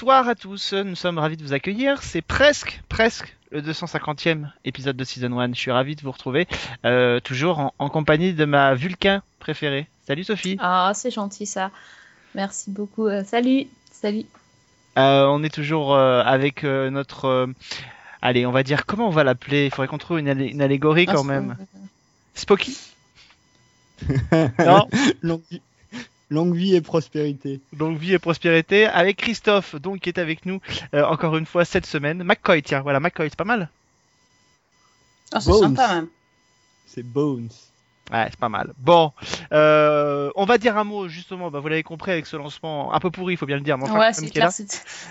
Bonsoir à tous, nous sommes ravis de vous accueillir. C'est presque, presque le 250e épisode de Season 1. Je suis ravi de vous retrouver, euh, toujours en, en compagnie de ma Vulcain préférée. Salut Sophie. Ah, c'est gentil ça. Merci beaucoup. Euh, salut, salut. Euh, on est toujours euh, avec euh, notre... euh, allez, on va dire, comment on va l'appeler? Il faudrait qu'on trouve une, allé- une allégorie quand Ah, même. Spocky Non? Longue, vie, longue et prospérité. Donc vie et prospérité avec Christophe, donc qui est avec nous euh, encore une fois cette semaine. McCoy, tiens, voilà McCoy, c'est pas mal. Ah, c'est sympa même. C'est Bones. Ouais, c'est pas mal. Bon, euh, on va dire un mot justement. Bah, vous l'avez compris avec ce lancement un peu pourri, il faut bien le dire. Mais enfin, ouais, c'est clair.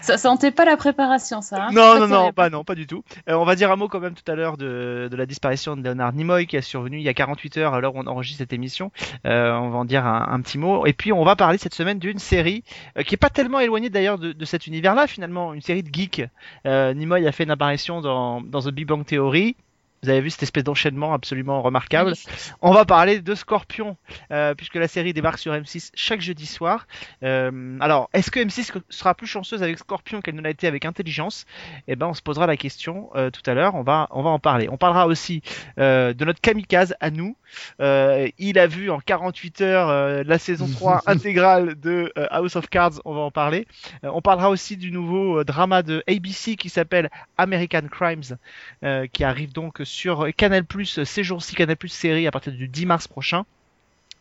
Ça sentait pas la préparation, ça. hein. Non, non, non, pas non, pas du tout. Euh, on va dire un mot quand même tout à l'heure de, de la disparition de Leonard Nimoy qui a survenu il y a 48 heures à l'heure où on enregistre cette émission. Euh, on va en dire un, un petit mot. Et puis on va parler cette semaine d'une série euh, qui est pas tellement éloignée d'ailleurs de, de cet univers-là finalement, une série de geeks. Euh, Nimoy a fait une apparition dans, dans The Big Bang Theory. Vous avez vu cette espèce d'enchaînement absolument remarquable. On va parler de Scorpion, euh, puisque la série débarque sur M6 chaque jeudi soir. Euh, alors, est-ce que M6 sera plus chanceuse avec Scorpion qu'elle ne l'a été avec Intelligence? Eh ben, on se posera la question euh, tout à l'heure. On va, on va en parler. On parlera aussi euh, de notre kamikaze à nous. Euh, il a vu en 48 heures euh, la saison 3 intégrale de euh, House of Cards. On va en parler. Euh, on parlera aussi du nouveau euh, drama de ABC qui s'appelle American Crimes, euh, qui arrive donc sur Canal+, ces jours-ci Canal+, série à partir du 10 mars prochain.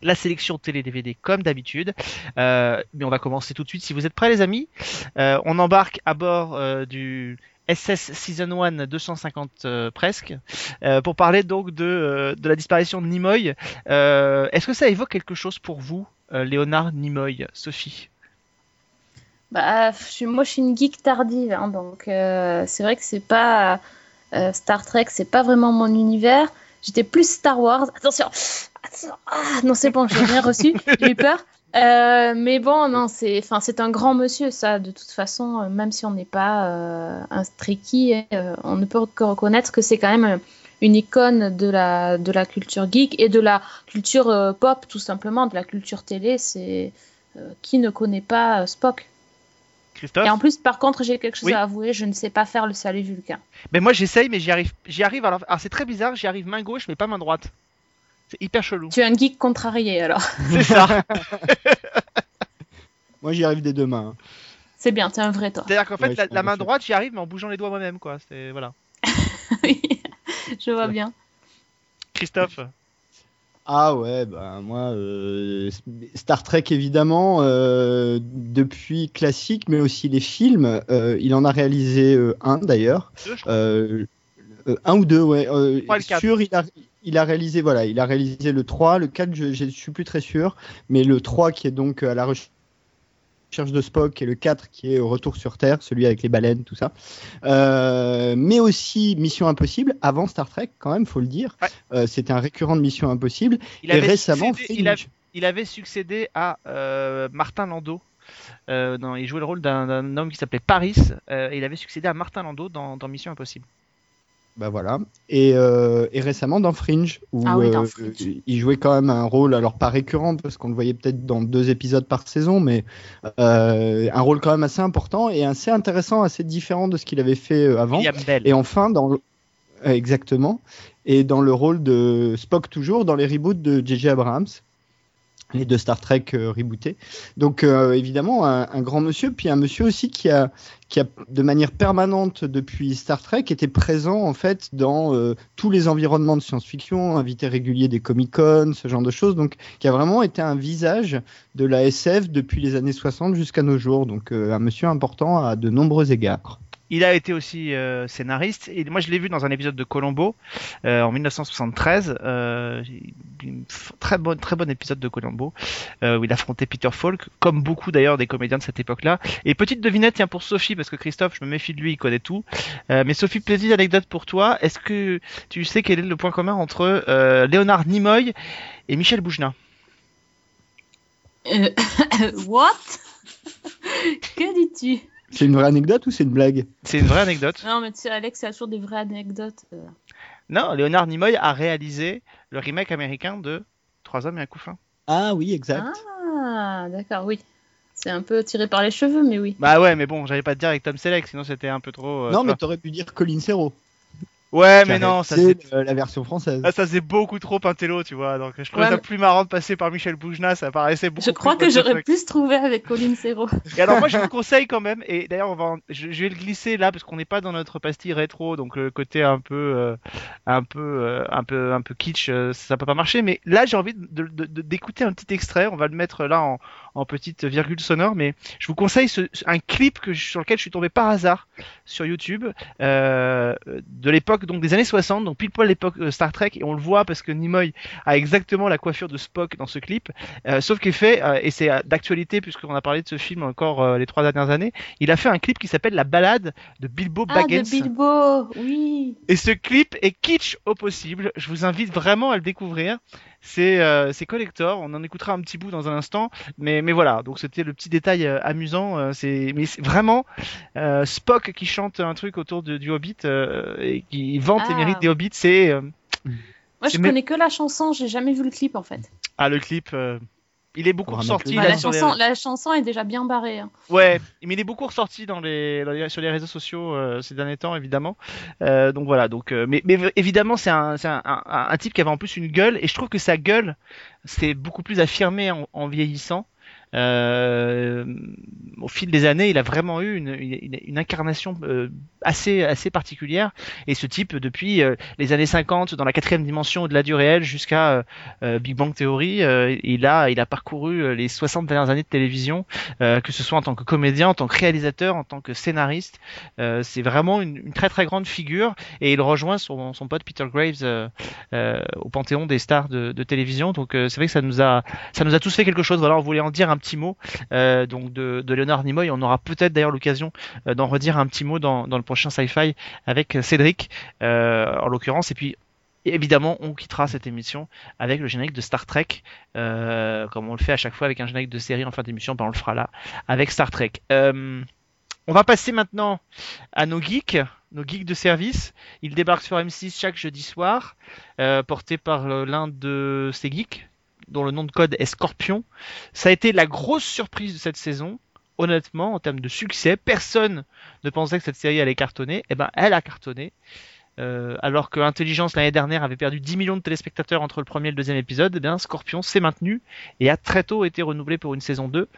La sélection télé DVD comme d'habitude. Euh, mais on va commencer tout de suite. Si vous êtes prêts les amis, euh, on embarque à bord euh, du SS Season 1 250 euh, presque euh, pour parler donc de, euh, de la disparition de Nimoy. Euh, Est-ce que ça évoque quelque chose pour vous, euh, Léonard Nimoy, Sophie? Bah, je suis, moi, je suis une geek tardive, hein, donc euh, c'est vrai que c'est pas euh, Star Trek, c'est pas vraiment mon univers. J'étais plus Star Wars. Attention, Attention. Ah, non, c'est bon, j'ai rien reçu, j'ai eu peur. Euh, mais bon, non, c'est, enfin, c'est un grand monsieur, ça. De toute façon, euh, même si on n'est pas euh, un euh, on ne peut que reconnaître que c'est quand même une icône de la, de la culture geek et de la culture pop, tout simplement, de la culture télé. C'est qui ne connaît pas Spock? Christophe et en plus, par contre, j'ai quelque chose Oui. à avouer, je ne sais pas faire le salut vulcain. Mais moi j'essaye, mais j'y arrive. J'y arrive. Alors, alors c'est très bizarre. J'y arrive main gauche, mais pas main droite. C'est hyper chelou. Tu es un geek contrarié alors. C'est ça. Moi, j'y arrive des deux mains. hein. C'est bien, t'es un vrai toi. C'est-à-dire qu'en fait, Ouais, la, la main droite, j'y arrive, mais en bougeant les doigts moi-même, quoi. C'est voilà. je vois bien. Christophe. Ah ouais, bah moi, euh, Star Trek évidemment, euh, depuis classique, mais aussi les films. euh, il en a réalisé un d'ailleurs, un ou deux, ouais. Trois sûr, il a, il a réalisé, voilà, il a réalisé le 3, le 4, je, je suis plus très sûr, mais le 3 qui est donc à la recherche de Spock et le 4 qui est au retour sur Terre, celui avec les baleines, tout ça. Euh, mais aussi Mission Impossible, avant Star Trek quand même, faut le dire. Ouais. Euh, C'était un récurrent de Mission Impossible. Il et avait récemment, succédé- il, a- Fringe. il avait succédé à euh, Martin Landau. Dans- il jouait le rôle d'un homme qui s'appelait Paris. et il avait succédé à Martin Landau dans, dans Mission Impossible. Bah voilà. Et, euh, et récemment dans Fringe, où Ah oui, dans euh, il jouait quand même un rôle, alors pas récurrent, parce qu'on le voyait peut-être dans deux épisodes par saison, mais euh, un rôle quand même assez important et assez intéressant, assez différent de ce qu'il avait fait avant. Et enfin, dans le- exactement, et dans le rôle de Spock toujours dans les reboots de J.J. Abrams, les deux Star Trek euh, rebootés. Donc euh, évidemment un, grand monsieur, puis un monsieur aussi qui a qui a de manière permanente depuis Star Trek été présent en fait dans euh, tous les environnements de science-fiction, invité régulier des Comic-Con, ce genre de choses. Donc qui a vraiment été un visage de la SF depuis les années 60 jusqu'à nos jours. Donc un monsieur important à de nombreux égards. Il a été aussi euh, scénariste et moi je l'ai vu dans un épisode de Colombo euh, en 1973. Euh, très bon épisode de Colombo où il affrontait Peter Falk, comme beaucoup d'ailleurs des comédiens de cette époque-là. Et petite devinette tiens pour Sophie parce que Christophe je me méfie de lui, il connaît tout. Mais Sophie, petite anecdote pour toi. Est-ce que tu sais quel est le point commun entre Léonard Nimoy et Michel Euh, What? Que dis-tu? C'est une vraie anecdote ou c'est une blague C'est une vraie anecdote. Non, mais tu sais, Alex, il a toujours des vraies anecdotes. euh. Non, Leonard Nimoy a réalisé le remake américain de Trois hommes et un couffin. Ah oui, exact. Ah, d'accord, oui. C'est un peu tiré par les cheveux, mais oui. Bah ouais, mais bon, j'allais pas te dire avec Tom Selleck, sinon c'était un peu trop. euh, non, tu mais vois. t'aurais pu dire Colin Serrault. Ouais, mais a non, ça c'est. euh, la version française. Ah, ça c'est beaucoup trop intello, tu vois. Donc je trouvais Ouais, ça mais- plus marrant de passer par Michel Boujna, ça paraissait beaucoup Je crois plus que j'aurais se trouver avec Colin Serrault. Et alors moi je vous conseille quand même, et d'ailleurs on va, en- je, je vais le glisser là parce qu'on n'est pas dans notre pastille rétro, donc le côté un peu, euh, un peu, euh, un peu, un peu kitsch, euh, ça peut pas marcher. Mais là j'ai envie de- de- de- d'écouter un petit extrait. On va le mettre là en, en petite virgule sonore, mais je vous conseille ce- un clip que je- sur lequel je suis tombé par hasard sur YouTube euh, de l'époque donc des années 60, donc pile poil l'époque euh, Star Trek, et on le voit parce que Nimoy a exactement la coiffure de Spock dans ce clip. Euh, sauf qu'il fait, euh, et c'est euh, d'actualité puisqu'on a parlé de ce film encore euh, les trois dernières années, il a fait un clip qui s'appelle La balade de Bilbo Ah, Baggins. de Bilbo, oui. Et ce clip est kitsch au possible. Je vous invite vraiment à le découvrir. C'est euh, c'est collector. On en écoutera un petit bout dans un instant. Mais, mais voilà. Donc c'était le petit détail euh, amusant. euh, c'est mais c'est vraiment euh, Spock qui chante un truc autour de- du Hobbit euh, et qui vante les Ah. mérites des Hobbits. C'est euh, Moi, je connais que la chanson, j'ai jamais vu le clip en fait. ah le clip. Il est beaucoup ressorti mettre Bah, là, la, sur les- chanson, la chanson est déjà bien barrée. hein. Ouais, mais il est beaucoup ressorti dans les, dans les- sur les réseaux sociaux euh, ces derniers temps, évidemment. Euh, donc voilà, donc euh, mais, mais évidemment c'est un, c'est un, un, un type qui avait en plus une gueule et je trouve que sa gueule c'est beaucoup plus affirmé en, en vieillissant. Euh, au fil des années, il a vraiment eu une, une, une incarnation euh, assez assez particulière. Et ce type, depuis euh, les années 50, dans la quatrième dimension au-delà du réel, jusqu'à euh, euh, Big Bang Theory, il a il a parcouru les 60 dernières années de télévision que ce soit en tant que comédien, en tant que réalisateur, en tant que scénariste. C'est vraiment une, très très grande figure et il rejoint son, son pote Peter Graves au panthéon des stars de, télévision. Donc c'est vrai que ça nous a ça nous a tous fait quelque chose. Voilà, on voulait en dire un petit mot donc de, de Leonard Nimoy. On aura peut-être d'ailleurs l'occasion d'en redire un petit mot dans, dans le prochain Sci-Fi avec Cédric euh, en l'occurrence. Et puis évidemment, on quittera cette émission avec le générique de Star Trek, euh, comme on le fait à chaque fois avec un générique de série en fin d'émission. Ben on le fera là avec Star Trek. Euh, on va passer maintenant à nos geeks, nos geeks de service. Ils débarquent sur M6 chaque jeudi soir, euh, portés par euh, l'un de ces geeks, dont le nom de code est Scorpion. Ça a été la grosse surprise de cette saison. Honnêtement, en termes de succès, personne ne pensait que cette série allait cartonner. Eh ben, elle a cartonné. Euh, alors que Intelligence l'année dernière avait perdu 10 millions de téléspectateurs entre le premier et le deuxième épisode, eh bien Scorpion s'est maintenu et a très tôt été renouvelé pour une saison 2.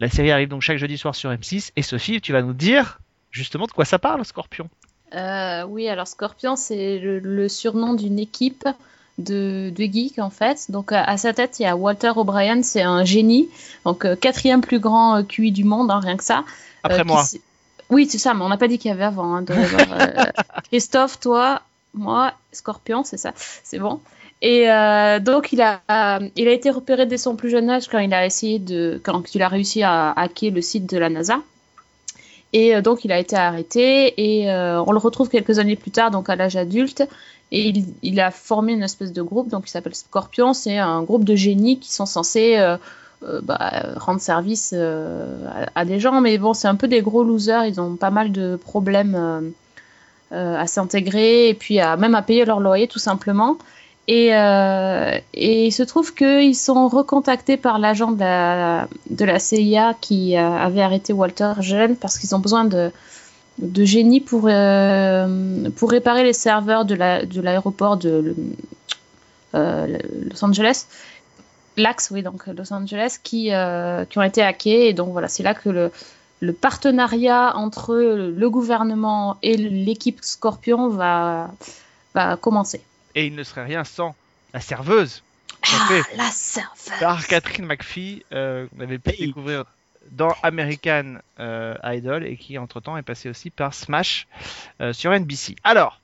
La série arrive donc chaque jeudi soir sur M6 et Sophie, tu vas nous dire justement de quoi ça parle Scorpion? Euh, oui, alors Scorpion, c'est le surnom d'une équipe de, de geeks en fait. Donc à, à sa tête, il y a Walter O'Brien, c'est un génie, donc euh, quatrième plus grand euh, QI du monde, hein, rien que ça. Après Euh, moi. Oui, c'est ça, mais on n'a pas dit qu'il y avait avant. hein, euh, Christophe, toi, moi, Scorpion, c'est ça, c'est bon. Et euh, donc il a, euh, il a été repéré dès son plus jeune âge quand il a essayé de, quand il a réussi à hacker le site de la NASA. Et euh, donc il a été arrêté et euh, on le retrouve quelques années plus tard, donc à l'âge adulte. Et il, a formé une espèce de groupe, donc il s'appelle Scorpion. C'est un groupe de génies qui sont censés euh, euh, bah, rendre service euh, à, des gens, mais bon, c'est un peu des gros losers. Ils ont pas mal de problèmes à s'intégrer et puis même à payer leur loyer tout simplement. Et, il se trouve qu'ils sont recontactés par l'agent de la, de la CIA qui avait arrêté Walter jeune parce qu'ils ont besoin de, de génie pour, euh, pour réparer les serveurs de la- de l'aéroport de, euh, Los Angeles. L'Axe, oui, donc Los Angeles, qui, euh, qui ont été hackés. Et donc voilà, c'est là que le, le partenariat entre le gouvernement et l'équipe Scorpion va, va commencer. Et il ne serait rien sans la serveuse Ah, la serveuse par Catherine McPhee, euh, qu'on avait pu Hey. découvrir dans American euh, Idol et qui entre temps est passé aussi par Smash euh, sur NBC. Alors,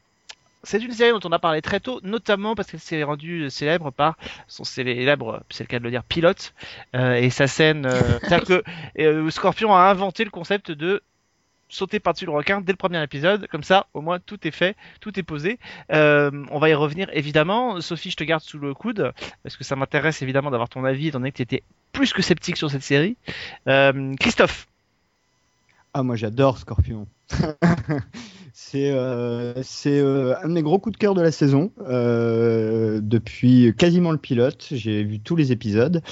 c'est une série dont on a parlé très tôt, notamment parce qu'elle s'est rendue célèbre par son célèbre, c'est le cas de le dire, pilote euh, et sa scène. C'est-à-dire que Scorpion a inventé le concept de sauter par-dessus le requin dès le premier épisode, comme ça au moins tout est fait, tout est posé. Euh, on va y revenir évidemment. Sophie, je te garde sous le coude parce que ça m'intéresse évidemment d'avoir ton avis, étant donné que tu étais plus que sceptique sur cette série. Euh, Christophe, Ah, moi j'adore Scorpion. c'est euh, euh, un de mes gros coups de cœur de la saison. euh, depuis quasiment le pilote, j'ai vu tous les épisodes.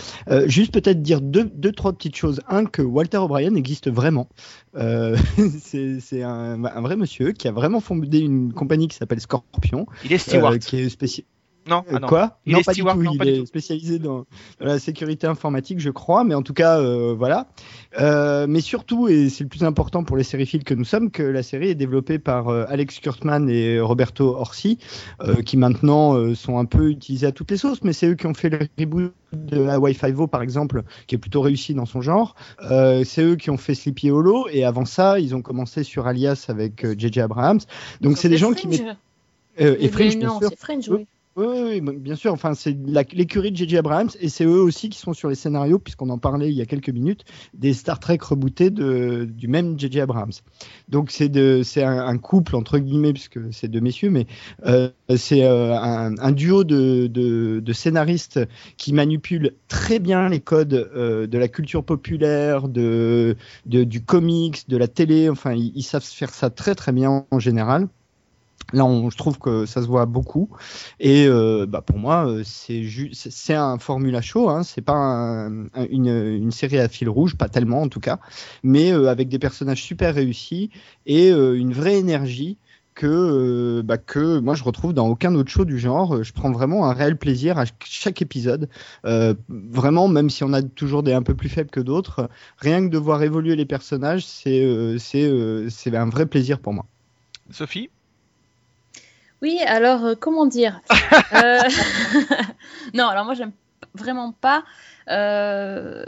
Juste peut-être dire deux, deux, trois petites choses. Un, que Walter O'Brien existe vraiment. C'est un, un vrai monsieur qui a vraiment fondé une compagnie qui s'appelle Scorpion, Il est steward. qui est spécial. non, ah non. Quoi? Il Non, est pas du tout. non, il est spécialisé dans, dans la sécurité informatique, je crois. Mais en tout cas, euh, voilà. Euh, mais surtout, et c'est le plus important pour les sériphiles que nous sommes, que la série est développée par euh, Alex Kurtzman et Roberto Orsi, euh, qui maintenant euh, sont un peu utilisés à toutes les sauces. Mais c'est eux qui ont fait le reboot de Hawaii Five-O, par exemple, qui est plutôt réussi dans son genre. Euh, c'est eux qui ont fait Sleepy Hollow. Et avant ça, ils ont commencé sur Alias avec J.J. Abrams. Donc c'est des gens qui. Euh, et Fringe, bien sûr. c'est Fringe, Oui. Oui. Bien sûr. Enfin, c'est l'écurie de J.J. Abrams et c'est eux aussi qui sont sur les scénarios, puisqu'on en parlait il y a quelques minutes, des Star Trek rebootés du même J.J. Abrams. Donc c'est un, couple entre guillemets, puisque c'est deux messieurs, mais euh, c'est euh, un, duo de, scénaristes qui manipulent très bien les codes euh, de la culture populaire, de, du comics, de la télé. Enfin, ils savent faire ça très très bien en général. Là, je trouve que ça se voit beaucoup. Et euh, bah, pour moi, euh, c'est un formula show. Hein, c'est pas un- un- une, une série à fil rouge, pas tellement en tout cas, mais euh, avec des personnages super réussis et une vraie énergie que bah, que moi je retrouve dans aucun autre show du genre. Je prends vraiment un réel plaisir à ch- chaque épisode. Vraiment, même si on a toujours des un peu plus faibles que d'autres, rien que de voir évoluer les personnages, c'est euh, c'est un vrai plaisir pour moi. Sophie? Oui, alors euh, comment dire Euh, Non, alors moi j'aime vraiment pas. euh,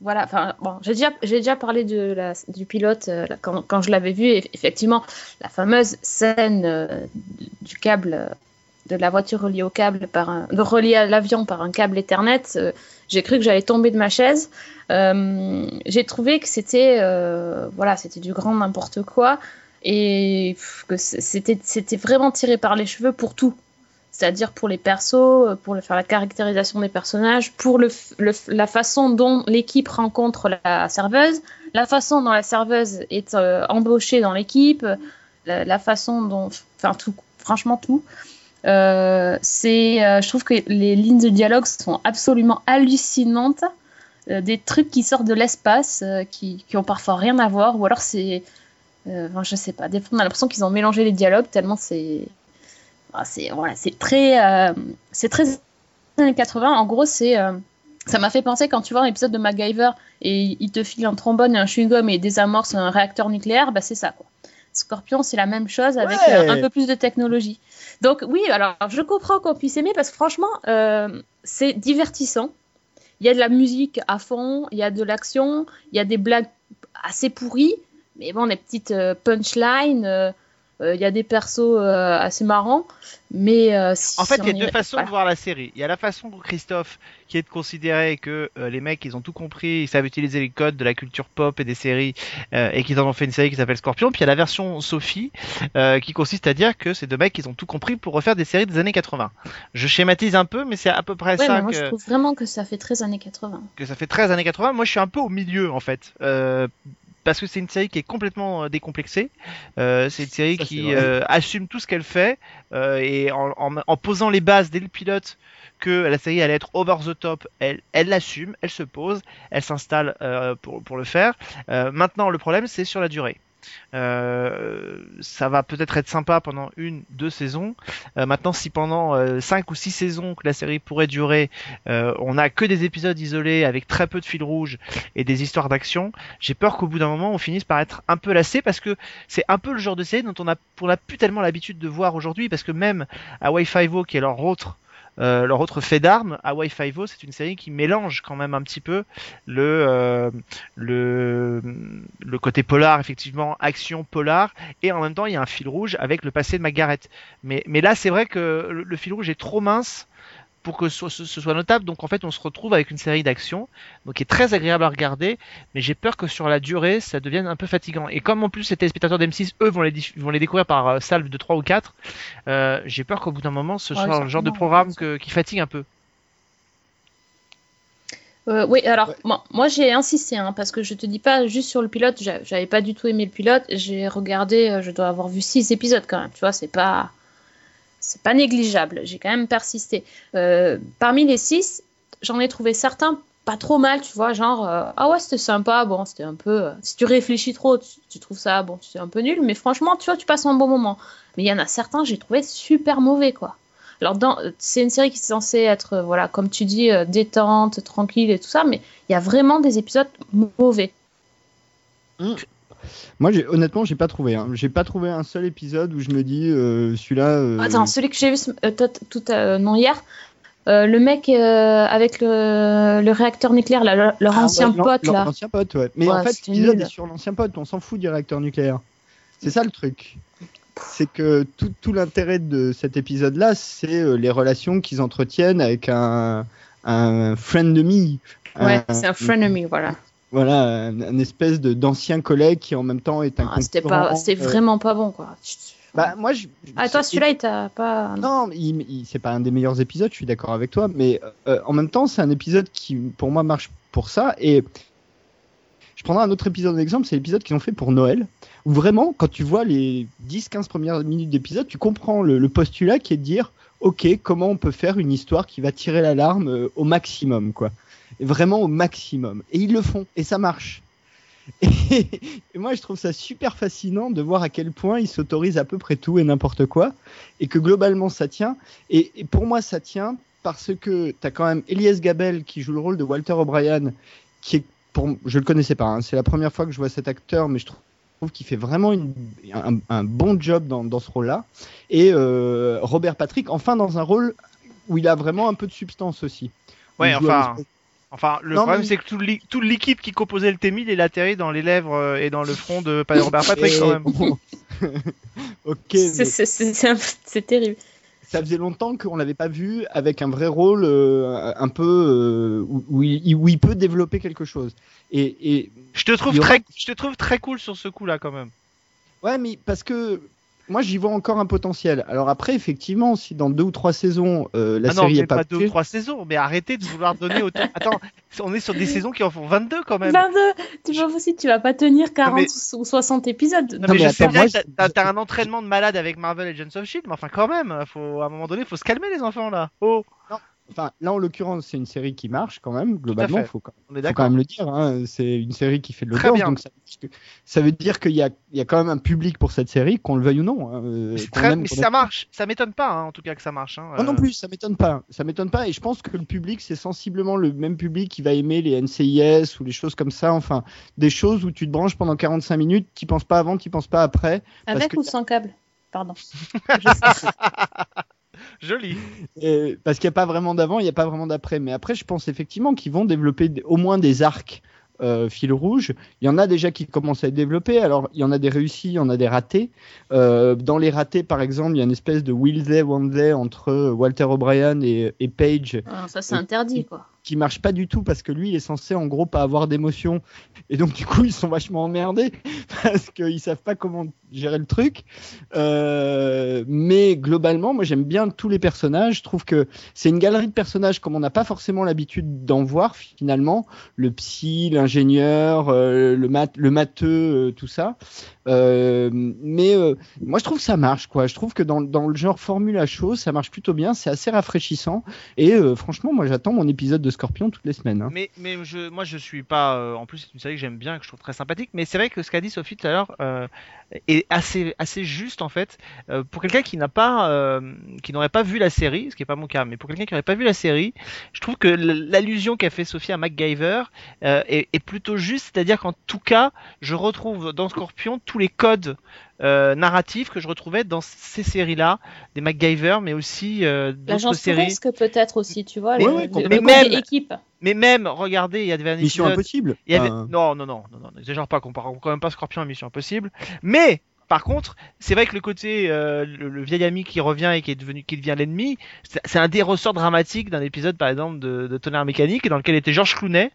Voilà, enfin bon, j'ai déjà, j'ai déjà parlé de la, du pilote là, quand, quand je l'avais vu. et effectivement, la fameuse scène du câble, de la voiture reliée au câble par un, de reliée à l'avion par un câble Ethernet. j'ai cru que j'allais tomber de ma chaise. J'ai trouvé que c'était, voilà, c'était du grand n'importe quoi et que c'était c'était vraiment tiré par les cheveux pour tout. C'est-à-dire pour les persos pour le, faire la caractérisation des personnages pour le, la façon dont l'équipe rencontre la serveuse la façon dont la serveuse est euh, embauchée dans l'équipe la, façon dont enfin tout franchement tout. Euh, c'est euh, je trouve que les lignes de dialogue sont absolument hallucinantes. Euh, des trucs qui sortent de l'espace euh, qui, qui ont parfois rien à voir ou alors c'est euh, enfin, je sais pas. Des fois, on a l'impression qu'ils ont mélangé les dialogues tellement c'est. ah, c'est voilà, c'est très. euh, c'est très années 80. En gros, c'est. euh, ça m'a fait penser quand tu vois un épisode de MacGyver et il te file un trombone et un chewing-gum et désamorce un réacteur nucléaire, bah c'est ça quoi. Scorpion, c'est la même chose avec Ouais. euh, un peu plus de technologie. Donc oui, alors je comprends qu'on puisse aimer parce que franchement, euh, c'est divertissant. Il y a de la musique à fond, il y a de l'action, il y a des blagues assez pourries, mais bon, des petites euh, punchlines, euh, euh, il y a des persos assez marrants, mais si En fait, il y a deux façons voilà. de voir la série. Il y a la façon de Christophe, qui est de considérer que les mecs, ils ont tout compris, ils savent utiliser les codes de la culture pop et des séries, et qu'ils en ont fait une série qui s'appelle Scorpion. Puis il y a la version Sophie, qui consiste à dire que c'est deux mecs, ils ont tout compris pour refaire des séries des années 80. Je schématise un peu, mais c'est à peu près ça moi que, je trouve vraiment que ça fait très années 80. que ça fait 13 années 80. Moi, je suis un peu au milieu, en fait. Parce que c'est une série qui est complètement euh, décomplexée. Euh, c'est une série Ça, qui euh, assume tout ce qu'elle fait euh, et en, en- en posant les bases dès le pilote que la série allait être over the top, elle elle l'assume, elle se pose, elle s'installe pour, pour le faire. Maintenant, le problème, c'est sur la durée. Euh, ça va peut-être être sympa pendant une, deux saisons. Euh, maintenant, si pendant euh, cinq ou six saisons que la série pourrait durer, on n'a que des épisodes isolés avec très peu de fil rouge et des histoires d'action, j'ai peur qu'au bout d'un moment, on finisse par être un peu lassé parce que c'est un peu le genre de série dont on a, on a plus tellement l'habitude de voir aujourd'hui parce que même Hawaii Five-O, qui est leur autre euh, leur autre fait d'armes, Hawaii Five-O, c'est une série qui mélange quand même un petit peu le euh, le le côté polar effectivement action polar et en même temps il y a un fil rouge avec le passé de Margaret. Mais mais là c'est vrai que le, le fil rouge est trop mince pour que ce, ce- ce soit notable. Donc en fait, on se retrouve avec une série d'actions, donc qui est très agréable à regarder, mais j'ai peur que sur la durée, ça devienne un peu fatigant. Et comme en plus les téléspectateurs d'M6, eux, vont les, diff- vont les découvrir par euh, salve de 3 ou 4, euh, j'ai peur qu'au bout d'un moment, ce Ouais, soit le genre de programme que- qui fatigue un peu. Euh, oui, alors Ouais. moi, moi, j'ai insisté hein, parce que je te dis pas juste sur le pilote, j'a- j'avais pas du tout aimé le pilote. J'ai regardé, euh, je dois avoir vu six épisodes quand même. Tu vois, c'est pas c'est pas négligeable. J'ai quand même persisté. Euh, parmi les six, j'en ai trouvé certains pas trop mal, tu vois, genre euh, ah ouais c'était sympa, bon c'était un peu euh, si tu réfléchis trop, tu, trouves ça bon c'est un peu nul, mais franchement tu vois tu passes un bon moment. Mais il y en a certains j'ai trouvé super mauvais quoi. Alors c'est une série qui est censée être voilà comme tu dis détente, tranquille et tout ça, mais il y a vraiment des épisodes mauvais. Moi, honnêtement, j'ai pas trouvé. Hein. J'ai pas trouvé un seul épisode où je me dis euh, celui-là. euh, Attends celui que j'ai vu euh, tout, non hier. le mec avec le, le réacteur nucléaire, là, leur, leur ah, ancien ouais, pote l'an- là. L'ancien pote, ouais. Mais Ouais, en fait, l'épisode est sur l'ancien pote. On s'en fout du réacteur nucléaire. C'est ça le truc. C'est que tout, tout l'intérêt de cet épisode-là, c'est les relations qu'ils entretiennent avec un, un me. Ouais, c'est un frenemy, voilà. Voilà, un, un espèce de d'ancien collègue qui en même temps est un Ah, c'était pas, c'était euh, vraiment pas bon, quoi. Bah, moi, je, ah, toi, c'est- celui-là, il t'a pas. Non, il, il- c'est pas un des meilleurs épisodes, je suis d'accord avec toi, mais euh, en même temps, c'est un épisode qui, pour moi, marche pour ça. Et je prendrai un autre épisode d'exemple, c'est l'épisode qu'ils ont fait pour Noël, où vraiment, quand tu vois les 10-15 premières minutes d'épisode, tu comprends le, le postulat qui est de dire, ok, comment on peut faire une histoire qui va tirer l'alarme euh, au maximum, quoi. Vraiment au maximum. Et ils le font, et ça marche. Et, et moi, je trouve ça super fascinant de voir à quel point ils s'autorisent à peu près tout et n'importe quoi, et que globalement ça tient. Et, et pour moi, ça tient parce que tu as quand même Elias Gabel qui joue le rôle de Walter O'Brien, qui est, pour, je le connaissais pas, hein, c'est la première fois que je vois cet acteur, mais je trouve trouve qu'il fait vraiment une- un, un bon job dans, dans ce rôle-là. Et euh, Robert Patrick, enfin dans un rôle où il a vraiment un peu de substance aussi. Ouais, enfin, espèce- enfin, le Non, problème mais- c'est que tout le, li- tout le liquide qui composait le T1000 il atterrit dans les lèvres euh, et dans le front de Robert Patrick Et quand même. ok, C'est- mais terrible. ça faisait longtemps qu'on l'avait pas vu avec un vrai rôle euh, un peu euh, où, où il, où il peut développer quelque chose. Et, et Je te trouve Il y aura- très, je te trouve très cool sur ce coup-là quand même. ouais, mais parce que moi j'y vois encore un potentiel. Alors après, effectivement, si dans deux ou trois saisons euh, la ah non, série est pas pas, deux ou trois saisons, mais arrêtez de vouloir donner autant. Attends, on est sur des saisons qui en font 22 quand même. 22, tu vois aussi, tu vas pas tenir 40 mais- ou 60 épisodes. Non, Non, mais, mais je attends, sais bien moi, que t'as- t'as un entraînement de malade avec Marvel et Agents of Shield, mais enfin quand même, faut, à un moment donné, faut se calmer les enfants là. Oh, Enfin, là en l'occurrence, c'est une série qui marche quand même. Globalement, fait. faut quand on est faut quand même le dire. hein, C'est une série qui fait de l'audience, donc ça, veut dire que- ça veut dire qu'il y a, il y a quand même un public pour cette série, qu'on le veuille ou non. hein, euh, très- aime, mais ça marche, ça m'étonne pas hein, en tout cas que ça marche. Hein. Moi non Euh, plus, ça m'étonne pas. Ça m'étonne pas. Et je pense que le public, c'est sensiblement le même public qui va aimer les NCIS ou les choses comme ça. Enfin, des choses où tu te branches pendant 45 minutes, tu penses pas avant, tu penses pas après. parce Avec que- ou sans câble? Pardon. Joli. Et- parce qu'il n'y a pas vraiment d'avant, il n'y a pas vraiment d'après. Mais après, je pense effectivement qu'ils vont développer au moins des arcs euh, fil rouge. Il y en a déjà qui commencent à être développés. Alors, il y en a des réussis, il y en a des ratés. Euh, dans les ratés, par exemple, il y a une espèce de will they, won't they entre Walter O'Brien et, et Page Ah, ça, c'est interdit, quoi. Qui marche pas du tout parce que lui il est censé en gros pas avoir d'émotion. Et donc du coup ils sont vachement emmerdés parce qu'ils savent pas comment gérer le truc. Euh, mais globalement moi j'aime bien tous les personnages. Je trouve que c'est une galerie de personnages comme on n'a pas forcément l'habitude d'en voir finalement. Le psy l'ingénieur euh, le mat le matheux euh, tout ça. Euh, mais moi je trouve que ça marche quoi. Je trouve que dans, dans le genre formule à chose ça marche plutôt bien. C'est assez rafraîchissant. Et franchement, moi j'attends mon épisode de Scorpion toutes les semaines. hein. Mais, mais je, moi je suis pas. euh, en plus, c'est une série que j'aime bien, que je trouve très sympathique. Mais c'est vrai que ce qu'a dit Sophie tout à l'heure euh, est assez, assez juste en fait. Euh, pour quelqu'un qui n'a pas, qui n'aurait pas vu la série, ce qui est pas mon cas, mais pour quelqu'un qui n'aurait pas vu la série, je trouve que l'allusion qu'a fait Sophie à MacGyver est plutôt juste. C'est-à-dire qu'en tout cas, je retrouve dans Scorpion tous les codes. Euh, narratifs que je retrouvais dans ces séries-là, des MacGyver, mais aussi euh, d'autres L'agence séries. Touresque, peut-être aussi, tu vois. Ouais, le, ouais, le- complètement. le Mais même- équipe. Mais même, regardez, il y avait un Mission Impossible. il y avait... Enfin, Non, non, non, non, non, n'exagère pas, comparons quand même pas Scorpion à Mission Impossible. Mais, par contre, c'est vrai que le côté, euh, le, le vieil ami qui revient et qui est devenu, qui devient l'ennemi, c'est c'est un des ressorts dramatiques d'un épisode, par exemple, de, de Tonnerre Mécanique, dans lequel était Georges Clooney.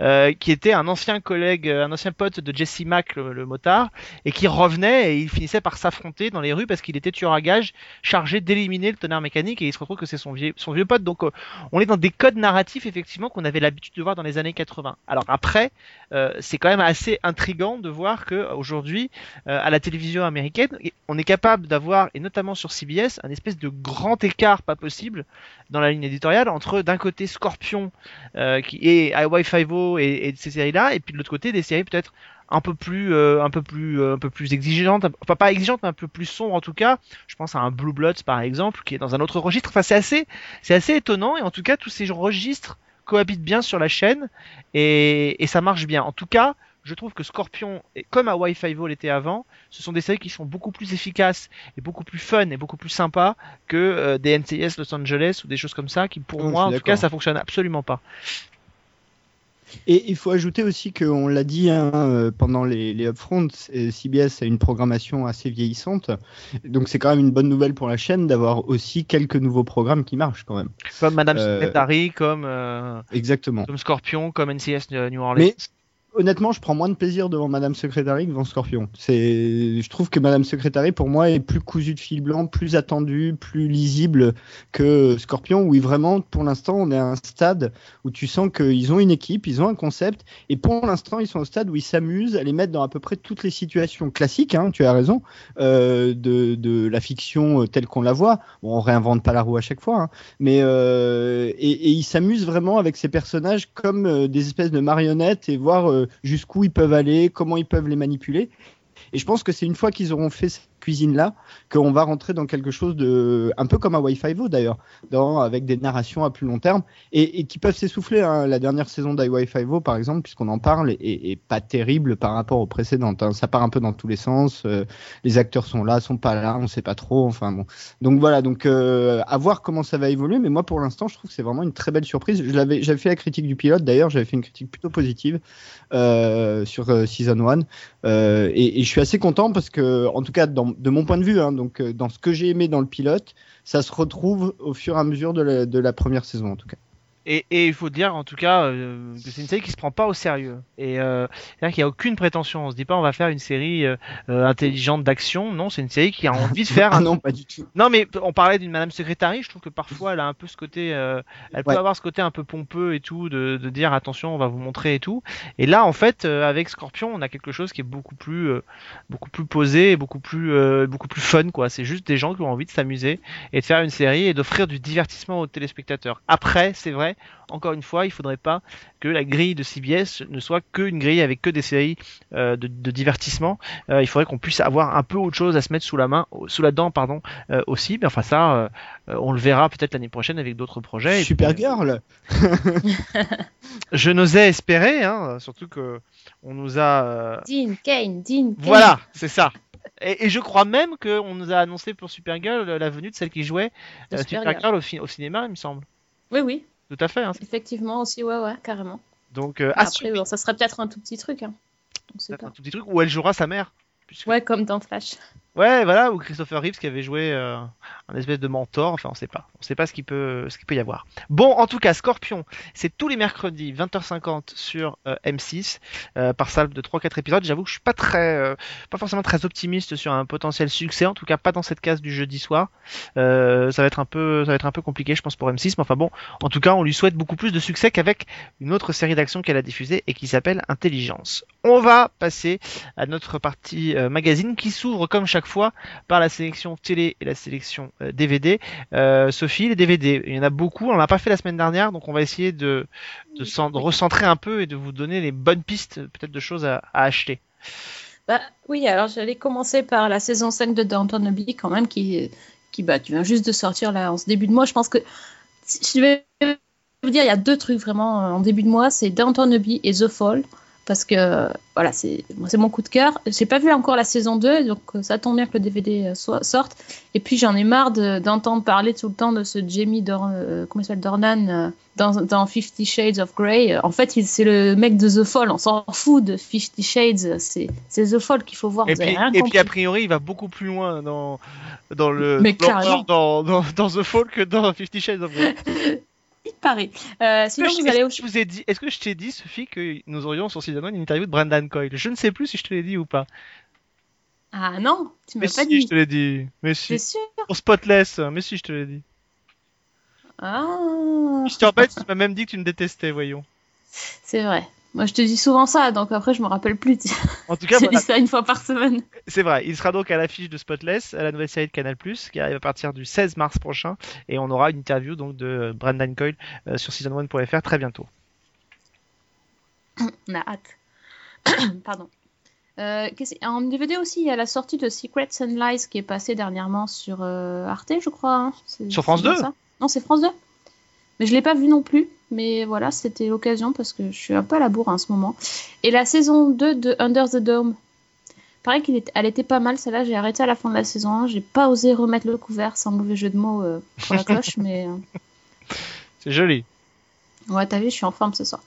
Euh, qui était un ancien collègue, euh, un ancien pote de Jesse Mack, le, motard, et qui revenait et il finissait par s'affronter dans les rues parce qu'il était tueur à gage chargé d'éliminer le tonnerre mécanique et il se retrouve que c'est son vieux, son vieux pote. Donc euh, on est dans des codes narratifs effectivement qu'on avait l'habitude de voir dans les années 80. Alors après, euh, c'est quand même assez intrigant de voir que aujourd'hui, euh, à la télévision américaine, on est capable d'avoir, et notamment sur CBS, un espèce de grand écart pas possible dans la ligne éditoriale entre d'un côté Scorpion qui est Hawaii Five-O et, et de ces séries-là, et puis de l'autre côté des séries peut-être un peu plus euh, un peu plus euh, un peu plus exigeantes enfin pas exigeantes mais un peu plus sombres en tout cas. Je pense à un Blue Bloods par exemple qui est dans un autre registre. Enfin c'est assez c'est assez étonnant et en tout cas tous ces registres cohabitent bien sur la chaîne et, et ça marche bien. En tout cas je trouve que Scorpion, comme Hawaii Five-O l'était avant, ce sont des séries qui sont beaucoup plus efficaces et beaucoup plus fun et beaucoup plus sympas que euh, des NCIS Los Angeles ou des choses comme ça qui pour Non, moi en tout cas ça fonctionne absolument pas. Et il faut ajouter aussi qu'on l'a dit hein, euh, pendant les, les upfronts, euh, CBS a une programmation assez vieillissante. Donc c'est quand même une bonne nouvelle pour la chaîne d'avoir aussi quelques nouveaux programmes qui marchent quand même. Comme Madame Euh, Secretary, comme euh, Exactement. comme Scorpion, comme NCIS New Orleans. Mais honnêtement, je prends moins de plaisir devant Madame Secretary que devant Scorpion. C'est, je trouve que Madame Secretary pour moi est plus cousue de fil blanc, plus attendue, plus lisible que Scorpion, où vraiment, pour l'instant, on est à un stade où tu sens qu'ils ont une équipe, ils ont un concept, et pour l'instant, ils sont au stade où ils s'amusent à les mettre dans à peu près toutes les situations classiques. Hein, tu as raison, euh, de, la fiction telle qu'on la voit. Bon, on réinvente pas la roue à chaque fois, hein, mais euh, et, ils s'amusent vraiment avec ces personnages comme euh, des espèces de marionnettes et voir jusqu'où ils peuvent aller, comment ils peuvent les manipuler. Et je pense que c'est une fois qu'ils auront fait cuisine-là qu'on va rentrer dans quelque chose de un peu comme un Wi-Fi d'ailleurs, avec des narrations à plus long terme et, qui peuvent s'essouffler. hein. La dernière saison d'iWi-Fi par exemple, puisqu'on en parle, est, pas terrible par rapport aux précédentes. hein. Ça part un peu dans tous les sens. euh, les acteurs sont là, sont pas là, on sait pas trop. Enfin bon. Donc voilà, donc euh, à voir comment ça va évoluer. Mais moi, pour l'instant, je trouve que c'est vraiment une très belle surprise. Je l'avais, j'avais fait la critique du pilote. D'ailleurs, j'avais fait une critique plutôt positive euh, sur season 1 euh, et, et je suis assez content parce que, en tout cas, dans, de mon point de vue, hein, donc euh, dans ce que j'ai aimé dans le pilote, ça se retrouve au fur et à mesure de la, de la première saison, en tout cas. Et, et il faut dire en tout cas euh, que c'est une série qui se prend pas au sérieux. Et euh, c'est-à-dire qu'il n'y a aucune prétention. On se dit pas on va faire une série euh, euh, intelligente d'action. Non, c'est une série qui a envie de faire. Ah un- non, pas du tout. Non, mais on parlait d'une Madame Secrétary. Je trouve que parfois elle a un peu ce côté, elle peut avoir ce côté un peu pompeux et tout, de, de dire attention, on va vous montrer et tout. Et là, en fait, avec Scorpion, on a quelque chose qui est beaucoup plus, beaucoup plus posé, et beaucoup plus, beaucoup plus fun, quoi. C'est juste des gens qui ont envie de s'amuser et de faire une série et d'offrir du divertissement aux téléspectateurs. Après, c'est vrai, encore une fois, il faudrait pas que la grille de CBS ne soit qu'une grille avec que des séries euh, de, de divertissement. Euh, il faudrait qu'on puisse avoir un peu autre chose à se mettre sous la main, sous la dent, pardon, euh, aussi. Mais enfin ça, on le verra peut-être l'année prochaine avec d'autres projets. Et Supergirl. je n'osais espérer, hein, surtout que on nous a. Dean Kane, Dean Kane. Voilà, c'est ça. Et, et je crois même qu'on nous a annoncé pour Supergirl la venue de celle qui jouait euh, Supergirl. Supergirl au cinéma, il me semble. Oui, oui, Tout à fait. Hein. effectivement aussi, ouais, ouais, carrément. Donc, euh, Après, bon, ça serait peut-être un tout petit truc. Hein. On sait Peut-être un tout petit truc où elle jouera sa mère. Puisque- Ouais, comme dans Flash. Ouais, voilà, ou Christopher Reeves qui avait joué euh, espèce de mentor, enfin on sait pas, on sait pas ce qu'il peut, ce peut y avoir. Bon, en tout cas, Scorpion, c'est tous les mercredis 20h50 sur euh, M6 euh, par salve de 3-4 épisodes. J'avoue que je suis pas très, euh, pas forcément très optimiste sur un potentiel succès, en tout cas pas dans cette case du jeudi soir. Ça va être un peu, ça va être un peu compliqué, je pense pour M6, mais enfin bon, en tout cas, on lui souhaite beaucoup plus de succès qu'avec une autre série d'actions qu'elle a diffusée et qui s'appelle Intelligence. On va passer à notre partie magazine qui s'ouvre comme chaque fois par la sélection télé et la sélection DVD. Euh, Sophie, les DVD, il y en a beaucoup, on l'a pas fait la semaine dernière, donc on va essayer de, recentrer un peu et de vous donner les bonnes pistes peut-être de choses à, à acheter. Bah, oui, alors j'allais commencer par la saison 5 de Downton Abbey quand même, qui, qui bah, tu viens juste de sortir là en ce début de mois. Je pense que, si- je vais vous dire, il y a deux trucs vraiment euh, en début de mois, c'est Downton Abbey et The Fall. Parce que voilà, c'est mon coup de cœur. J'ai pas vu encore la saison 2, donc euh, ça tombe bien que le DVD euh, soit, sorte. Et puis j'en ai marre de- d'entendre parler tout le temps de ce Jamie Dor euh, comment il s'appelle Dornan euh, dans, dans Fifty Shades of Grey. En fait, c'est le mec de The Fall. On s'en fout de Fifty Shades. C'est The Fall qu'il faut voir. Et puis, et puis a priori, il va beaucoup plus loin dans, dans le dans, dans The Fall que dans Fifty Shades of Grey. Pareil. Euh, Est-ce sinon, que, je- vous allez au... est-ce que je vous ai dit, est-ce que je t'ai dit, Sophie, que nous aurions sur 1 une interview de Brendan Coyle? Je ne sais plus si je te l'ai dit ou pas. Ah non, tu m'as pas si, dit. je te l'ai dit. Mais si. sûr. Pour Spotless, mais si, je te l'ai dit. Ah, Je te rappelle, tu m'as même dit que tu me détestais, voyons. c'est vrai. Moi, je te dis souvent ça, donc après, je me rappelle plus. En tout cas, voilà, dit ça une fois par semaine. c'est vrai. Il sera donc à l'affiche de Spotless, à la nouvelle série de Canal+, qui arrive à partir du 16 mars prochain, et on aura une interview donc de Brendan Coyle euh, sur season1.fr très bientôt. On a hâte. Pardon. Euh, en DVD aussi, il y a la sortie de Secrets and Lies qui est passée dernièrement sur euh, Arte, je crois. hein. Sur France c'est bien 2? ça? Non, c'est France 2. Mais je l'ai pas vu non plus. Mais voilà, c'était l'occasion parce que je suis un peu à la bourre en ce moment. Et la saison 2 de Under the Dome. Pareil qu'elle était, pas mal, celle-là. J'ai arrêté à la fin de la saison 1. J'ai pas osé remettre le couvert sans mauvais jeu de mots euh, pour la cloche. mais euh, C'est joli. Ouais, t'as vu, je suis en forme ce soir.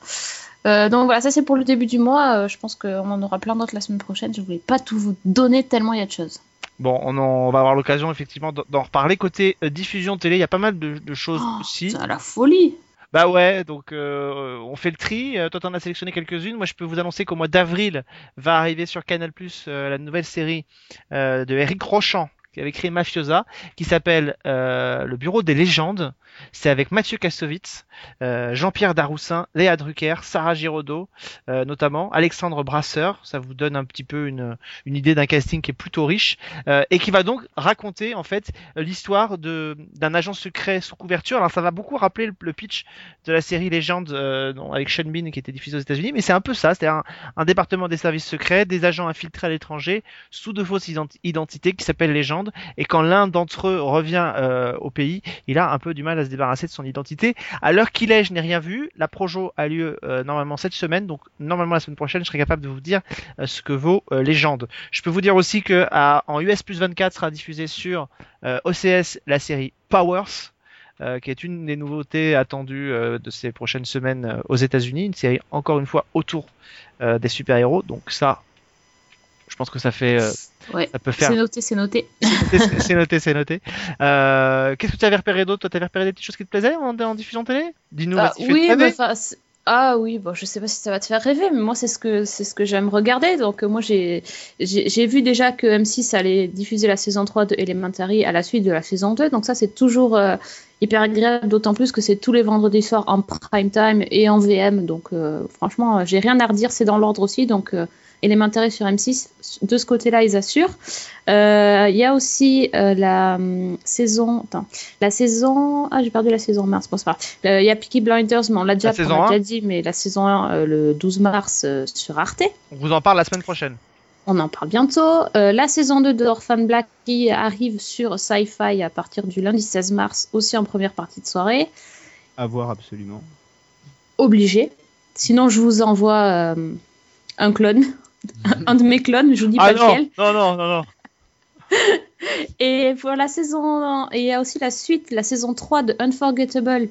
Euh, donc voilà, ça c'est pour le début du mois. Euh, je pense qu'on en aura plein d'autres la semaine prochaine. Je voulais pas tout vous donner tellement il y a de choses. Bon, on, en- on va avoir l'occasion effectivement d'en reparler. Côté euh, diffusion télé, il y a pas mal de, de choses Oh, aussi. c'est à la folie. Bah ouais, donc euh, on fait le tri. Euh, toi, t'en as sélectionné quelques-unes. Moi, je peux vous annoncer qu'au mois d'avril va arriver sur Canal euh, la nouvelle série euh, de Eric Rochant qui avait créé Mafiosa, qui s'appelle euh, Le Bureau des légendes. C'est avec Mathieu Kassovitz, euh, Jean-Pierre Daroussin, Léa Drucker, Sarah Giraudot, euh, notamment Alexandre Brasseur. Ça vous donne un petit peu une, une idée d'un casting qui est plutôt riche euh, et qui va donc raconter en fait l'histoire de d'un agent secret sous couverture. Alors ça va beaucoup rappeler le, pitch de la série Légende euh, avec Sean Bean qui était diffusée aux États-Unis, mais c'est un peu ça. C'est un, département des services secrets, des agents infiltrés à l'étranger sous de fausses identi- identités qui s'appellent Légende. Et quand l'un d'entre eux revient euh, au pays, il a un peu du mal à se débarrasser de son identité. À l'heure qu'il est, je n'ai rien vu. La projo a lieu euh, normalement cette semaine, donc normalement la semaine prochaine, je serai capable de vous dire euh, ce que vaut Légende. Je peux vous dire aussi que à- en US plus 24 sera diffusé sur OCS la série Powers. qui est une des nouveautés attendues de ces prochaines semaines aux États-Unis, une série encore une fois autour des super-héros. Donc ça, je pense que ça fait, euh, Ouais. ça peut faire. C'est noté, c'est noté. C'est noté, c'est noté. Euh, Qu'est-ce que tu avais repéré d'autre? Toi, tu avais repéré des petites choses qui te plaisaient en, en diffusion télé? Dis-nous. Ah, oui, c'est- ah oui, bon, je sais pas si ça va te faire rêver, mais moi c'est ce que c'est ce que j'aime regarder. Donc euh, moi j'ai j'ai vu déjà que M6 allait diffuser la saison 3 de Elementary à la suite de la saison 2. Donc ça c'est toujours euh, hyper agréable, d'autant plus que c'est tous les vendredis soirs en prime time et en VM. Donc euh, franchement, j'ai rien à redire, c'est dans l'ordre aussi. Donc euh, Elementary sur M6, de ce côté-là ils assurent. Euh, Il y a aussi euh, la hum, saison, attends, la saison, ah j'ai perdu la saison mars, bon c'est pas. Euh, Il y a Peaky Blinders, mais on l'a déjà, on l'a 1. déjà dit, mais la saison 1 euh, le 12 mars euh, sur Arte. On vous en parle la semaine prochaine. On en parle bientôt. Euh, la saison 2 de Orphan Black qui arrive sur Sci-Fi à partir du lundi 16 mars, aussi en première partie de soirée. À voir absolument. Obligé. Sinon, je vous envoie euh, un clone. Un de mes clones, je vous dis Ah pas non, lequel. non, non, non, non. Et pour la saison, et il y a aussi la suite, la saison 3 de Unforgettable,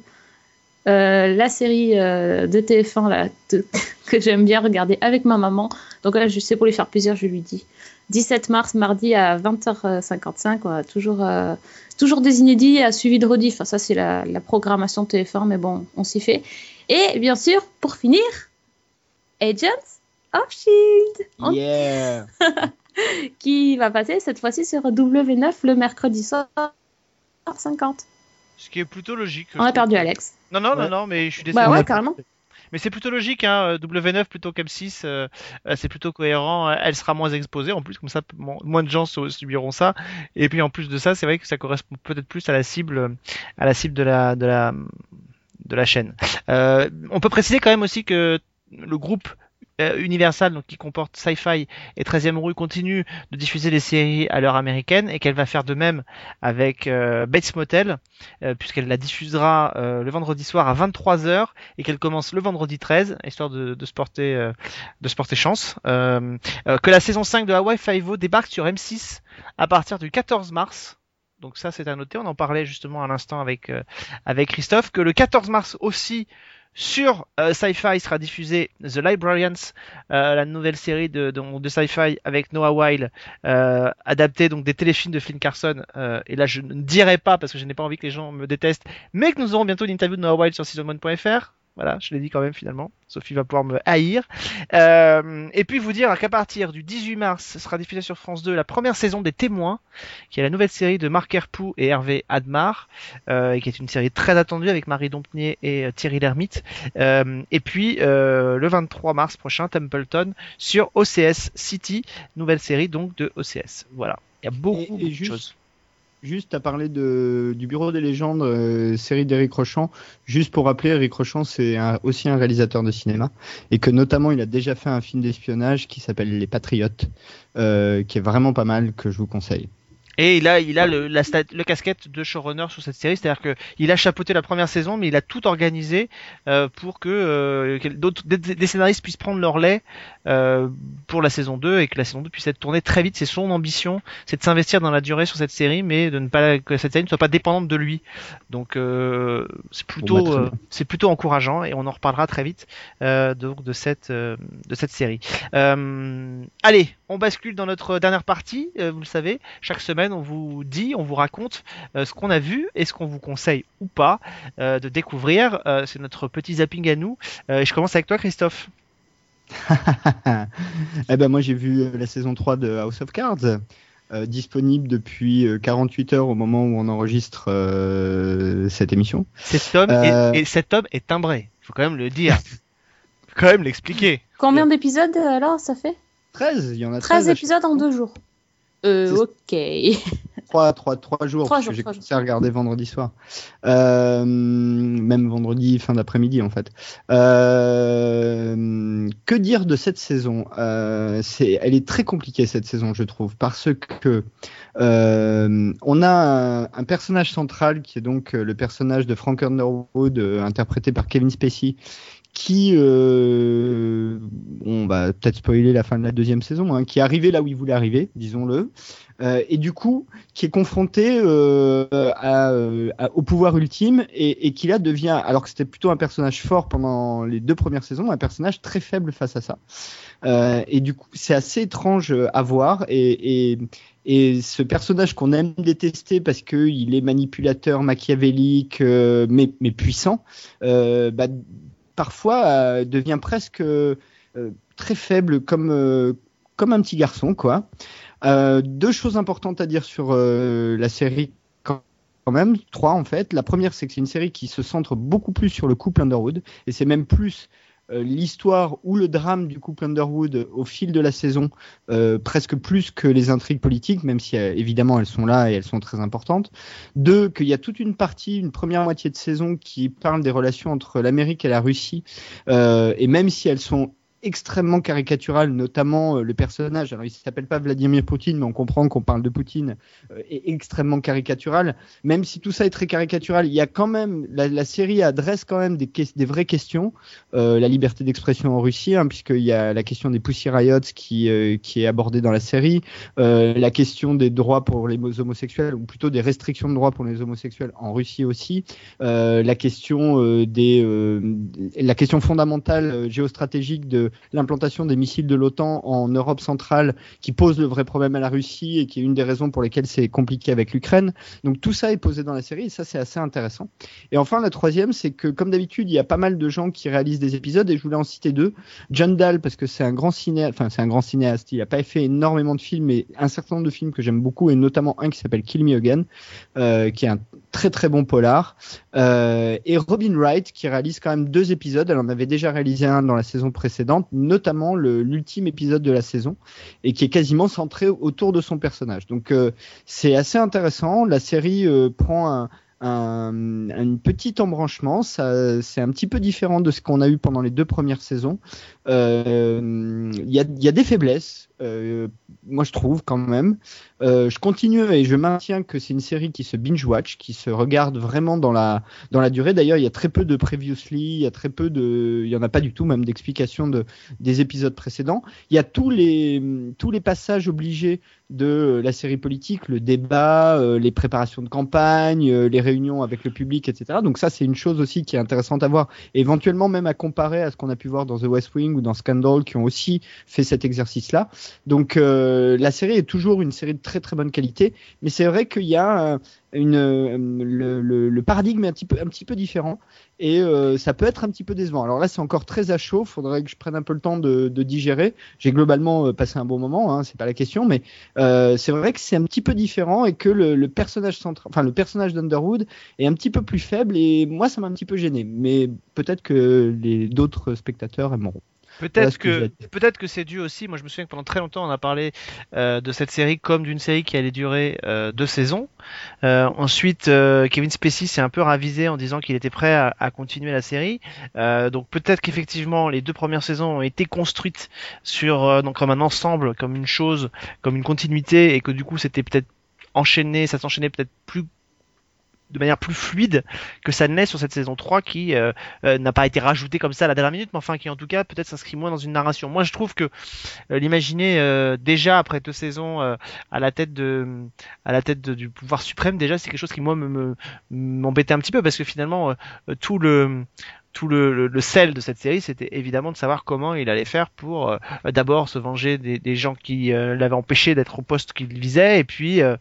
euh, la série euh, de TF1 là, de- que j'aime bien regarder avec ma maman. Donc là, je sais pour lui faire plaisir, je lui dis. 17 mars, mardi à 20h55, quoi. toujours, euh, toujours des inédits à suivi de rediff. Enfin, ça, c'est la, la programmation TF1, mais bon, on s'y fait. Et bien sûr, pour finir, Agents of Shield. Yeah qui va passer cette fois-ci sur W9 le mercredi soir 50. Ce qui est plutôt logique. On a perdu Alex. Non, non, non, Ouais. non, mais je suis désolé. Bah ouais, carrément. Mais c'est plutôt logique, hein. W9 plutôt qu'M6, euh, euh, c'est plutôt cohérent. euh, Elle sera moins exposée, en plus, comme ça, mo- moins de gens su- subiront ça. Et puis en plus de ça, c'est vrai que ça correspond peut-être plus à la cible, à la cible de la, de la, de la chaîne. Euh, on peut préciser quand même aussi que le groupe euh, Universal, donc qui comporte Sci-Fi et 13e rue, continue de diffuser les séries à l'heure américaine et qu'elle va faire de même avec euh, Bates Motel, euh, puisqu'elle la diffusera euh, le vendredi soir à 23h et qu'elle commence le vendredi 13, histoire de, de se porter, euh, de se porter chance. Euh, que la saison 5 de Hawaii Five-O débarque sur M6 à partir du 14 mars. Donc ça c'est à noter, on en parlait justement à l'instant avec, avec Christophe, que le 14 mars aussi Sur euh, Sci-Fi sera diffusé The Librarians, euh, la nouvelle série de, de, Sci-Fi avec Noah Weil, euh, adaptée donc des téléfilms de Flynn Carson. Euh, et là, je ne dirai pas parce que je n'ai pas envie que les gens me détestent, mais que nous aurons bientôt une interview de Noah Weil sur season1.fr. Voilà, je l'ai dit quand même finalement. Sophie va pouvoir me haïr. Euh, et puis vous dire qu'à partir du 18 mars sera diffusée sur France 2 la première saison des Témoins, qui est la nouvelle série de Marc Herpoux et Hervé Admar, euh, qui est une série très attendue avec Marie Dompnier et euh, Thierry Lhermitte. Et puis le 23 mars prochain, Templeton sur OCS City, nouvelle série donc de OCS. Voilà, il y a beaucoup, Et- et beaucoup de choses. Juste à parler du Bureau des légendes, euh, série d'Éric Rochant. Juste pour rappeler, Éric Rochant, c'est aussi un réalisateur de cinéma. Et que notamment, il a déjà fait un film d'espionnage qui s'appelle Les Patriotes, euh, qui est vraiment pas mal, que je vous conseille. Et il a, il a le, la casquette de showrunner sur cette série, c'est-à-dire que il a chapeauté la première saison, mais il a tout organisé euh, pour que d'autres des scénaristes puissent prendre leur lait euh, pour la saison 2 et que la saison 2 puisse être tournée très vite. C'est son ambition, c'est de s'investir dans la durée sur cette série, mais de ne pas que cette série ne soit pas dépendante de lui. Donc euh, c'est plutôt, euh, c'est plutôt encourageant et on en reparlera très vite euh, donc de cette euh, de cette série. Euh, allez, on bascule dans notre dernière partie. euh, vous le savez, chaque semaine on vous dit, on vous raconte euh, ce qu'on a vu et ce qu'on vous conseille ou pas euh, de découvrir. Euh, c'est notre petit zapping à nous. Euh, et je commence avec toi, Christophe. eh ben moi j'ai vu euh, la saison 3 de House of Cards, euh, disponible depuis euh, 48 heures au moment où on enregistre euh, cette émission. Cet homme Euh. est, et cet homme est timbré. Il faut quand même le dire. faut quand même l'expliquer. Combien d'épisodes euh, alors ça fait? 13, il y en a 13 13, épisodes en deux jours. Euh, ok. 3, 3, 3 jours, Trois parce jours, que j'ai trois commencé à regarder vendredi soir. Euh, même vendredi, fin d'après-midi en fait. Euh, que dire de cette saison? Euh, c'est, Elle est très compliquée cette saison, je trouve, parce que euh, on a un, un personnage central qui est donc euh, le personnage de Frank Underwood, interprété par Kevin Spacey, qui, euh, on va peut-être spoiler la fin de la deuxième saison, hein, qui est arrivé là où il voulait arriver, disons-le, et du coup qui est confronté euh, euh, au pouvoir ultime et, qui là devient, alors que c'était plutôt un personnage fort pendant les deux premières saisons, un personnage très faible face à ça. Euh, et du coup, c'est assez étrange euh, à voir et, ce personnage qu'on aime détester parce qu'il est manipulateur, machiavélique, euh, mais, puissant, euh, bah, parfois euh, devient presque euh, très faible euh, comme un petit garçon. quoi. Euh, deux choses importantes à dire sur euh, la série quand même, trois en fait. La première, c'est que c'est une série qui se centre beaucoup plus sur le couple Underwood, et c'est même plus euh, l'histoire ou le drame du couple Underwood au fil de la saison, presque plus que les intrigues politiques, même si évidemment elles sont là et elles sont très importantes. Deux, qu'il y a toute une partie, une première moitié de saison qui parle des relations entre l'Amérique et la Russie, et même si elles sont extrêmement caricaturales, notamment euh, le personnage, alors il s'appelle pas Vladimir Poutine, mais on comprend qu'on parle de Poutine, euh, est extrêmement caricatural. Même si tout ça est très caricatural, il y a quand même, la, série adresse quand même des, vraies questions, euh, la liberté d'expression en Russie, hein, puisqu'il y a la question des Pussy Riots qui, est abordée dans la série, la question des droits pour les homosexuels, ou plutôt des restrictions de droits pour les homosexuels en Russie aussi, la question des, la question fondamentale géostratégique de l'implantation des missiles de l'OTAN en Europe centrale, qui pose le vrai problème à la Russie et qui est une des raisons pour lesquelles c'est compliqué avec l'Ukraine. Donc tout ça est posé dans la série et ça c'est assez intéressant. Et enfin la troisième, c'est que comme d'habitude, il y a pas mal de gens qui réalisent des épisodes et je voulais en citer deux. John Dahl parce que c'est un grand cinéaste, enfin c'est un grand cinéaste. Il a pas fait énormément de films, mais un certain nombre de films que j'aime beaucoup et notamment un qui s'appelle Kill Me Again, euh, qui est un très très bon polar. Euh, et Robin Wright qui réalise quand même deux épisodes. Elle en avait déjà réalisé un dans la saison précédente, notamment l'ultime épisode de la saison, et qui est quasiment centré autour de son personnage. Donc euh, c'est assez intéressant. La série euh, prend un, un, petit embranchement. C'est un petit peu différent de ce qu'on a eu pendant les deux premières saisons. Euh, Il y, a, il y a des faiblesses, euh, moi je trouve quand même. Euh, je continue et je maintiens que c'est une série qui se binge-watch, qui se regarde vraiment dans la, dans la durée. D'ailleurs, il y a très peu de previously, il y a très peu de, il y en a pas du tout même d'explications de, des épisodes précédents. Il y a tous les, tous les passages obligés de la série politique, le débat, euh, les préparations de campagne, euh, les réunions avec le public, etc. Donc ça, c'est une chose aussi qui est intéressante à voir, éventuellement même à comparer à ce qu'on a pu voir dans The West Wing ou dans Scandal, qui ont aussi fait cet exercice-là. Donc euh, la série est toujours une série de très très bonne qualité, mais c'est vrai qu'il y a euh, une, euh, le, paradigme est un petit peu, un petit peu différent et ça peut être un petit peu décevant. Alors là, c'est encore très à chaud, faudrait que je prenne un peu le temps de, digérer. J'ai globalement passé un bon moment, hein, c'est pas la question, mais c'est vrai que c'est un petit peu différent et que le, le personnage central, enfin le personnage d'Underwood est un petit peu plus faible et moi ça m'a un petit peu gêné. Mais peut-être que les d'autres spectateurs aimeront. Peut-être que peut-être que c'est dû aussi. Moi, je me souviens que pendant très longtemps, on a parlé euh, de cette série comme d'une série qui allait durer euh, deux saisons. Euh, ensuite, euh, Kevin Spacey s'est un peu ravisé en disant qu'il était prêt à, à continuer la série. Euh, donc peut-être qu'effectivement, les deux premières saisons ont été construites sur euh, donc comme un ensemble, comme une chose, comme une continuité, et que du coup, c'était peut-être enchaîné, ça s'enchaînait peut-être plus de manière plus fluide que ça ne l'est sur cette saison 3 qui euh, euh, n'a pas été rajoutée comme ça à la dernière minute, mais enfin qui en tout cas peut-être s'inscrit moins dans une narration. Moi je trouve que euh, l'imaginer euh, déjà après deux saisons à la tête de à la tête du pouvoir suprême déjà c'est quelque chose qui moi me me- m'embêtait un petit peu parce que finalement tout le tout le, le, le sel de cette série, c'était évidemment de savoir comment il allait faire pour euh, d'abord se venger des, des gens qui euh, l'avaient empêché d'être au poste qu'il visait, et puis euh,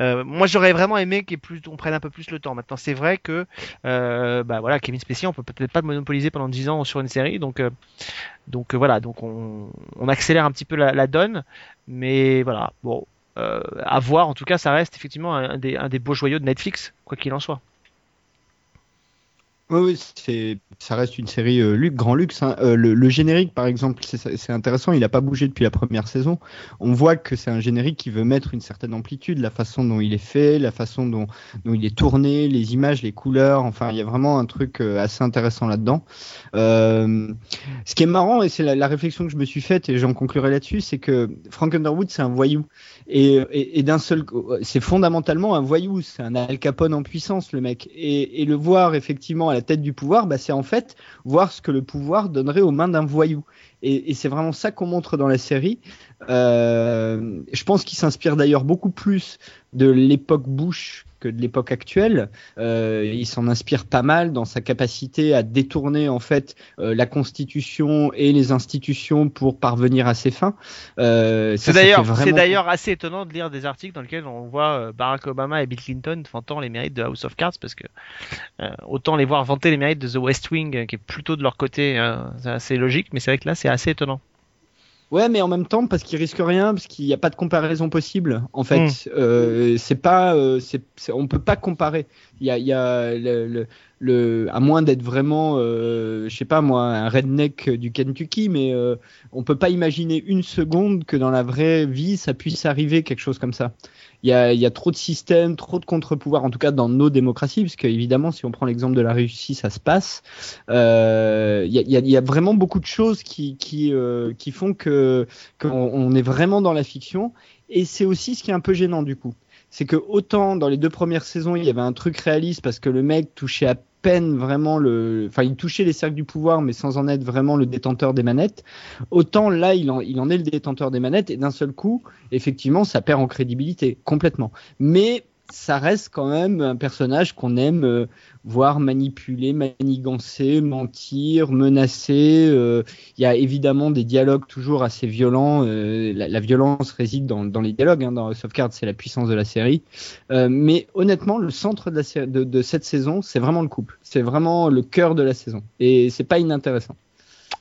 euh, moi j'aurais vraiment aimé qu'il plus, on prenne un peu plus le temps. Maintenant c'est vrai que euh, bah voilà Kevin Spacey, on peut peut-être pas monopoliser pendant 10 ans sur une série, donc euh, donc voilà, donc on, on accélère un petit peu la, la donne, mais voilà bon. À voir, en tout cas, ça reste effectivement un, un des, un des beaux joyaux de Netflix, quoi qu'il en soit. Oui, oui, ça reste une série euh, luxe, grand luxe. hein. Euh, le, le générique, par exemple, c'est, intéressant. Il n'a pas bougé depuis la première saison. On voit que c'est un générique qui veut mettre une certaine amplitude, la façon dont il est fait, la façon dont, dont il est tourné, les images, les couleurs. Enfin, il y a vraiment un truc euh, assez intéressant là-dedans. Euh, ce qui est marrant, et c'est la, la réflexion que je me suis faite, et j'en conclurai là-dessus, c'est que Frank Underwood, c'est un voyou. Et, et, et d'un seul, c'est fondamentalement un voyou. C'est un Al Capone en puissance, le mec. Et, et le voir effectivement la tête du pouvoir, bah, c'est en fait voir ce que le pouvoir donnerait aux mains d'un voyou. Et, c'est vraiment ça qu'on montre dans la série. Euh, je pense qu'il s'inspire d'ailleurs beaucoup plus de l'époque Bush que de l'époque actuelle. Euh, il s'en inspire pas mal dans sa capacité à détourner en fait euh, la Constitution et les institutions pour parvenir à ses fins. Euh, C'est d'ailleurs, vraiment- assez étonnant de lire des articles dans lesquels on voit Barack Obama et Bill Clinton vantant les mérites de House of Cards parce que autant les voir vanter les mérites de The West Wing qui est plutôt de leur côté, c'est assez logique, mais c'est vrai que là c'est assez étonnant. Ouais, mais en même temps, parce qu'il risque rien, parce qu'il n'y a pas de comparaison possible. En fait, Mm. euh, c'est pas, euh, c'est, on peut pas comparer. Il y a, y a le, le, le- à moins d'être vraiment, euh, je sais pas moi, un redneck du Kentucky, mais euh, on peut pas imaginer une seconde que dans la vraie vie, ça puisse arriver quelque chose comme ça. Il y a, y a trop de systèmes, trop de contre-pouvoirs, en tout cas dans nos démocraties, parce que évidemment, si on prend l'exemple de la Russie, ça se passe. Euh, Il y, a, y a vraiment beaucoup de choses qui, qui, euh, qui font que qu'on on est vraiment dans la fiction. Et c'est aussi ce qui est un peu gênant du coup. C'est que autant dans les deux premières saisons, il y avait un truc réaliste parce que le mec touchait à peine vraiment le, enfin il touchait les cercles du pouvoir mais sans en être vraiment le détenteur des manettes. Autant là il en, il en est le détenteur des manettes et d'un seul coup, effectivement, ça perd en crédibilité complètement. Mais ça reste quand même un personnage qu'on aime euh, voir manipuler, manigancer, mentir, menacer. euh, Il y a évidemment des dialogues toujours assez violents. euh, la, violence réside dans, les dialogues. Hein, dans House of Cards, c'est la puissance de la série. Mais honnêtement, le centre de, de cette saison, c'est vraiment le couple. C'est vraiment le cœur de la saison. Et c'est pas inintéressant.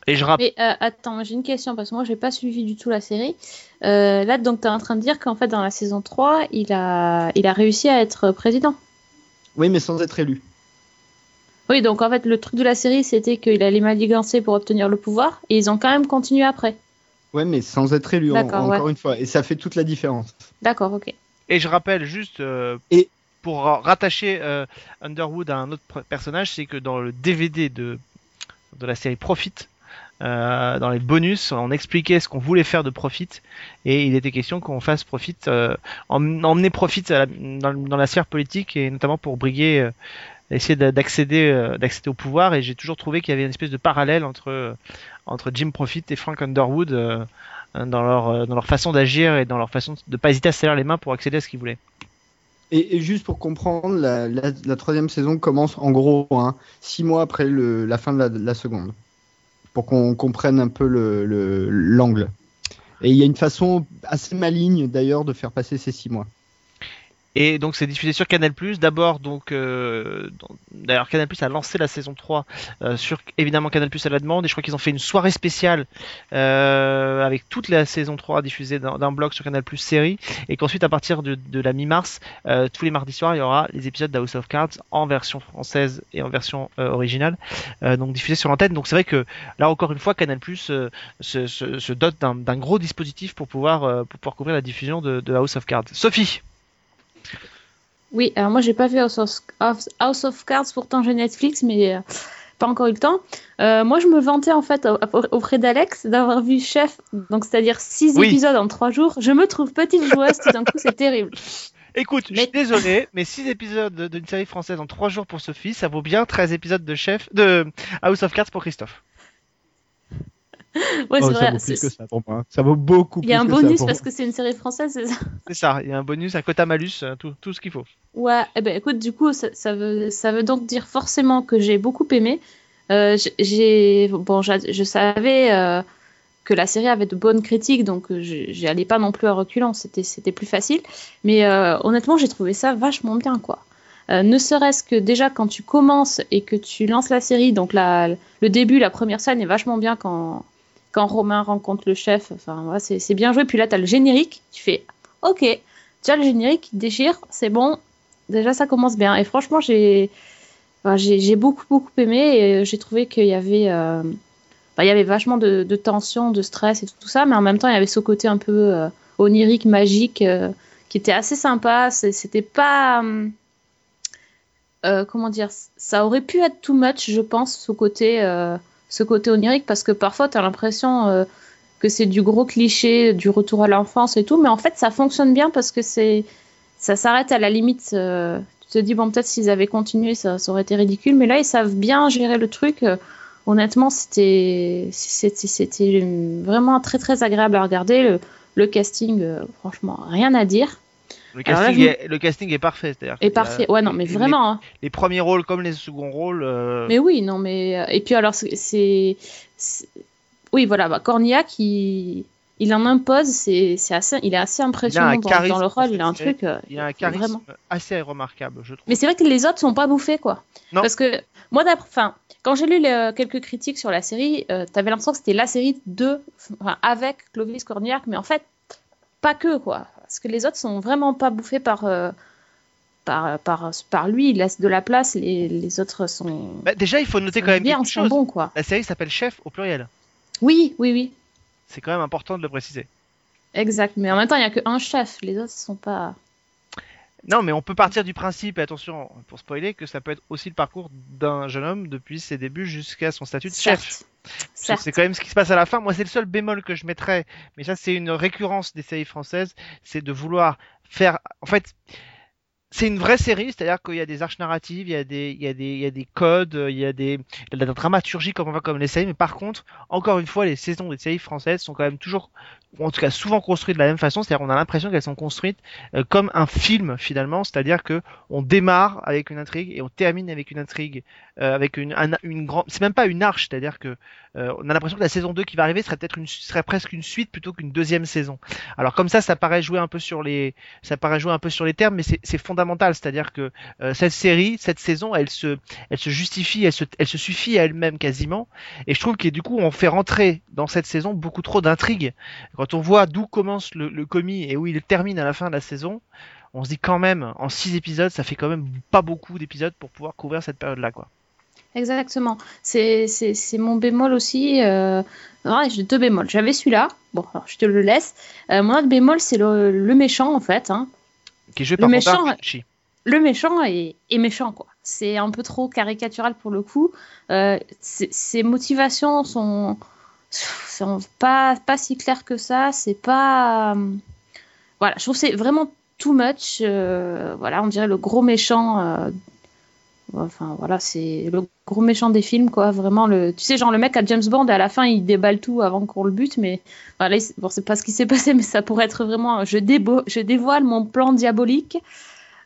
Et je rappelle, Mais euh, attends, j'ai une question parce que moi j'ai pas suivi du tout la série. Euh, là donc tu es en train de dire qu'en fait dans la saison 3, il a il a réussi à être président. Oui, mais sans être élu. Oui, donc en fait le truc de la série c'était qu'il allait manigancer pour obtenir le pouvoir et ils ont quand même continué après. Ouais, mais sans être élu, en- encore ouais. une fois. Et ça fait toute la différence. D'accord, OK. et je rappelle juste euh, Et- pour ra- rattacher euh, Underwood à un autre personnage, c'est que dans le DVD de de la série Profit, euh, dans les bonus, on expliquait ce qu'on voulait faire de Profit et il était question qu'on fasse Profit, euh, em- emmener Profit dans, la sphère politique et notamment pour briguer, euh, essayer d'a- d'accéder, d'accéder au pouvoir. Et j'ai toujours trouvé qu'il y avait une espèce de parallèle entre entre Jim Profit et Frank Underwood dans leur dans leur façon d'agir et dans leur façon de pas hésiter à se serrer les mains pour accéder à ce qu'ils voulaient. Et, juste pour comprendre, la, troisième saison commence en gros hein, six mois après la fin de la seconde, pour qu'on comprenne un peu le- le- l'angle. Et il y a une façon assez maligne d'ailleurs de faire passer ces six mois. Et donc c'est diffusé sur Canal+. D'abord donc euh, d'ailleurs Canal+ a lancé la saison 3 euh, sur évidemment Canal+ à la demande et je crois qu'ils ont fait une soirée spéciale euh, avec toute la saison 3 diffusée d'un bloc sur Canal+ série et qu'ensuite à partir de, la mi-mars tous les mardis soirs il y aura les épisodes d'House of Cards en version française et en version originale donc diffusés sur l'antenne. Donc c'est vrai que là encore une fois Canal+ se, se, dote d'un gros dispositif pour pouvoir pour pouvoir couvrir la diffusion de House of Cards. Sophie Oui, alors moi j'ai pas vu House of, House- of Cards, pourtant j'ai Netflix, mais euh, pas encore eu le temps. Euh, moi je me vantais en fait au- au- auprès d'Alex d'avoir vu Chef, donc c'est-à-dire 6 Oui. épisodes en 3 jours. Je me trouve petite joueuse, tout d'un coup c'est terrible. Écoute, je Mais- suis désolé, mais 6 épisodes de- d'une série française en 3 jours pour Sophie, ça vaut bien 13 épisodes de chef de House of Cards pour Christophe. Ouais, Oh, c'est ça vrai. vaut plus que ça pour moi. Ça vaut beaucoup Il y a un bonus parce que c'est une série française, c'est ça? C'est ça, il y a un bonus, un quota malus, euh, tout, tout ce qu'il faut. Ouais, eh ben écoute, du coup, ça, ça veut, ça veut donc dire forcément que j'ai beaucoup aimé. Euh, j'ai, bon, je savais euh, que la série avait de bonnes critiques, donc euh, je- j'y allais pas non plus à reculons, c'était, c'était plus facile. Mais euh, honnêtement, j'ai trouvé ça vachement bien, quoi. Euh, ne serait-ce que déjà quand tu commences et que tu lances la série, donc la, le début, la première scène est vachement bien quand, quand Romain rencontre le chef. Enfin, c'est, bien joué. Puis là, tu as le générique, tu fais OK, déjà le générique qui déchire, c'est bon, déjà ça commence bien. Et franchement, j'ai j'ai beaucoup, beaucoup aimé et euh, j'ai trouvé qu'il y avait. euh, il y avait vachement de, tension, de stress et tout, tout ça, mais en même temps, il y avait ce côté un peu euh, onirique, magique, qui était assez sympa. C'était pas. comment dire Ça aurait pu être too much, je pense, ce côté, ce côté onirique, parce que parfois, tu as l'impression euh, que c'est du gros cliché, du retour à l'enfance et tout, mais en fait, ça fonctionne bien parce que c'est ça s'arrête à la limite. euh, tu te dis, bon, peut-être s'ils avaient continué, ça, aurait été ridicule, mais là, ils savent bien gérer le truc. Euh, honnêtement, c'était c'était vraiment très, très agréable à regarder. Le, casting, franchement, rien à dire. Le là, casting, je est, le casting est parfait. c'est-à-dire Et a parfait. Ouais, non, mais les- vraiment. hein. Les, premiers rôles comme les seconds rôles. euh, Mais oui, non, mais. euh, Et puis alors, c'est. Oui, voilà, bah, Cornillac, il, il en impose, c'est c'est assez... il est assez impressionnant dans, charisme dans le rôle, il a un truc. euh, il a un charisme Vraiment. assez remarquable, je trouve. Mais c'est vrai que les autres sont pas bouffés, quoi. Non. Parce que moi, d'après, enfin, quand j'ai lu les- quelques critiques sur la série, euh, t'avais l'impression que c'était la série de, enfin, avec Clovis Cornillac, mais en fait, pas que, quoi. Parce que les autres sont vraiment pas bouffés par, euh, par, par, par lui. Il laisse de la place. Les, les autres sont Bah, déjà, il faut noter quand même bien, quelque chose. bons, quoi. La série s'appelle Chef au pluriel. Oui, oui, oui. C'est quand même important de le préciser. Exact. Mais en même temps, il y a qu'un chef. Les autres sont pas. Non, mais on peut partir du principe, et attention, pour spoiler, que ça peut être aussi le parcours d'un jeune homme depuis ses débuts jusqu'à son statut de chef. Certes. C'est quand même ce qui se passe à la fin. Moi, c'est le seul bémol que je mettrais, mais ça, c'est une récurrence des séries françaises, c'est de vouloir faire. En fait, c'est une vraie série, c'est-à-dire qu'il y a des arches narratives, il y a des, il y a des, il y a des codes, il y a des, il y a de la dramaturgie comme on va comme les séries, mais par contre, encore une fois, les saisons des séries françaises sont quand même toujours, en tout cas souvent construites de la même façon, c'est-à-dire on a l'impression qu'elles sont construites euh, comme un film finalement, c'est-à-dire que on démarre avec une intrigue et on termine avec une intrigue, euh, avec une, un- une grande, c'est même pas une arche, c'est-à-dire que euh, on a l'impression que la saison 2 qui va arriver serait peut-être une, serait presque une suite plutôt qu'une deuxième saison. Alors comme ça, ça paraît jouer un peu sur les, ça paraît jouer un peu sur les termes, mais c'est c'est fondamental, c'est-à-dire que euh, cette série, cette saison, elle se, elle se justifie, elle se, elle se suffit à elle-même quasiment, et je trouve que du coup, on fait rentrer dans cette saison beaucoup trop d'intrigues. Quand on voit d'où commence le, le commis et où il termine à la fin de la saison, on se dit quand même, en six épisodes, ça fait quand même pas beaucoup d'épisodes pour pouvoir couvrir cette période-là, quoi. Exactement. C'est mon bémol aussi. Euh... j'ai deux bémols. J'avais celui-là. Bon, alors je te le laisse. Euh, mon autre bémol, c'est le, le méchant, en fait. Hein. Qui est joué Le par méchant, ouais. Ficci. Le méchant est, est méchant, quoi. C'est un peu trop caricatural pour le coup. Euh, ses motivations sont, c'est pas, pas si clair que ça. C'est pas. euh, Voilà, je trouve c'est vraiment too much. euh, voilà, on dirait le gros méchant. euh, Enfin, voilà, c'est le gros méchant des films, quoi. Vraiment, le... tu sais, genre le mec à James Bond, à la fin, il déballe tout avant qu'on le bute, mais voilà, il- bon, c'est pas ce qui s'est passé, mais ça pourrait être vraiment. Je, débo... je dévoile mon plan diabolique.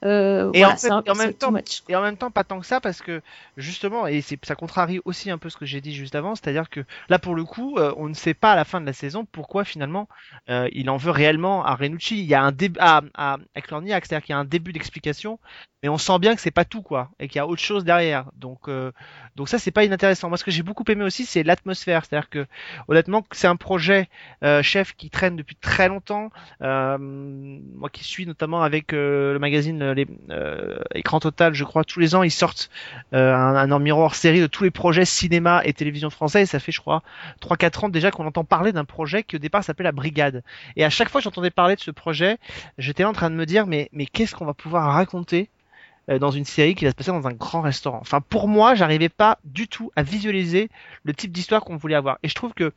Euh, Et voilà, en fait- c'est un- et en même temps- much. Et en même temps, pas tant que ça, parce que justement, et ça contrarie aussi un peu ce que j'ai dit juste avant, c'est-à-dire que là, pour le coup, euh, on ne sait pas à la fin de la saison pourquoi finalement euh, il en veut réellement à Renucci. Il y a un début à, à, à Clorniac, c'est-à-dire qu'il y a un début d'explication, mais on sent bien que c'est pas tout, quoi, et qu'il y a autre chose derrière. Donc, euh, donc ça, c'est pas inintéressant. Moi, ce que j'ai beaucoup aimé aussi, c'est l'atmosphère, c'est-à-dire que honnêtement, c'est un projet euh, chef qui traîne depuis très longtemps. Moi, qui suis notamment avec le magazine les, euh, Écran Total, je crois, tous les ans, ils sortent euh, un, hors série de tous les projets cinéma et télévision français. Et ça fait, je crois, 3-4 ans déjà qu'on entend parler d'un projet qui au départ s'appelait La Brigade. Et à chaque fois que j'entendais parler de ce projet, j'étais en train de me dire, mais, mais qu'est-ce qu'on va pouvoir raconter euh, dans une série qui va se passer dans un grand restaurant. Enfin, pour moi, j'arrivais pas du tout à visualiser le type d'histoire qu'on voulait avoir. Et je trouve que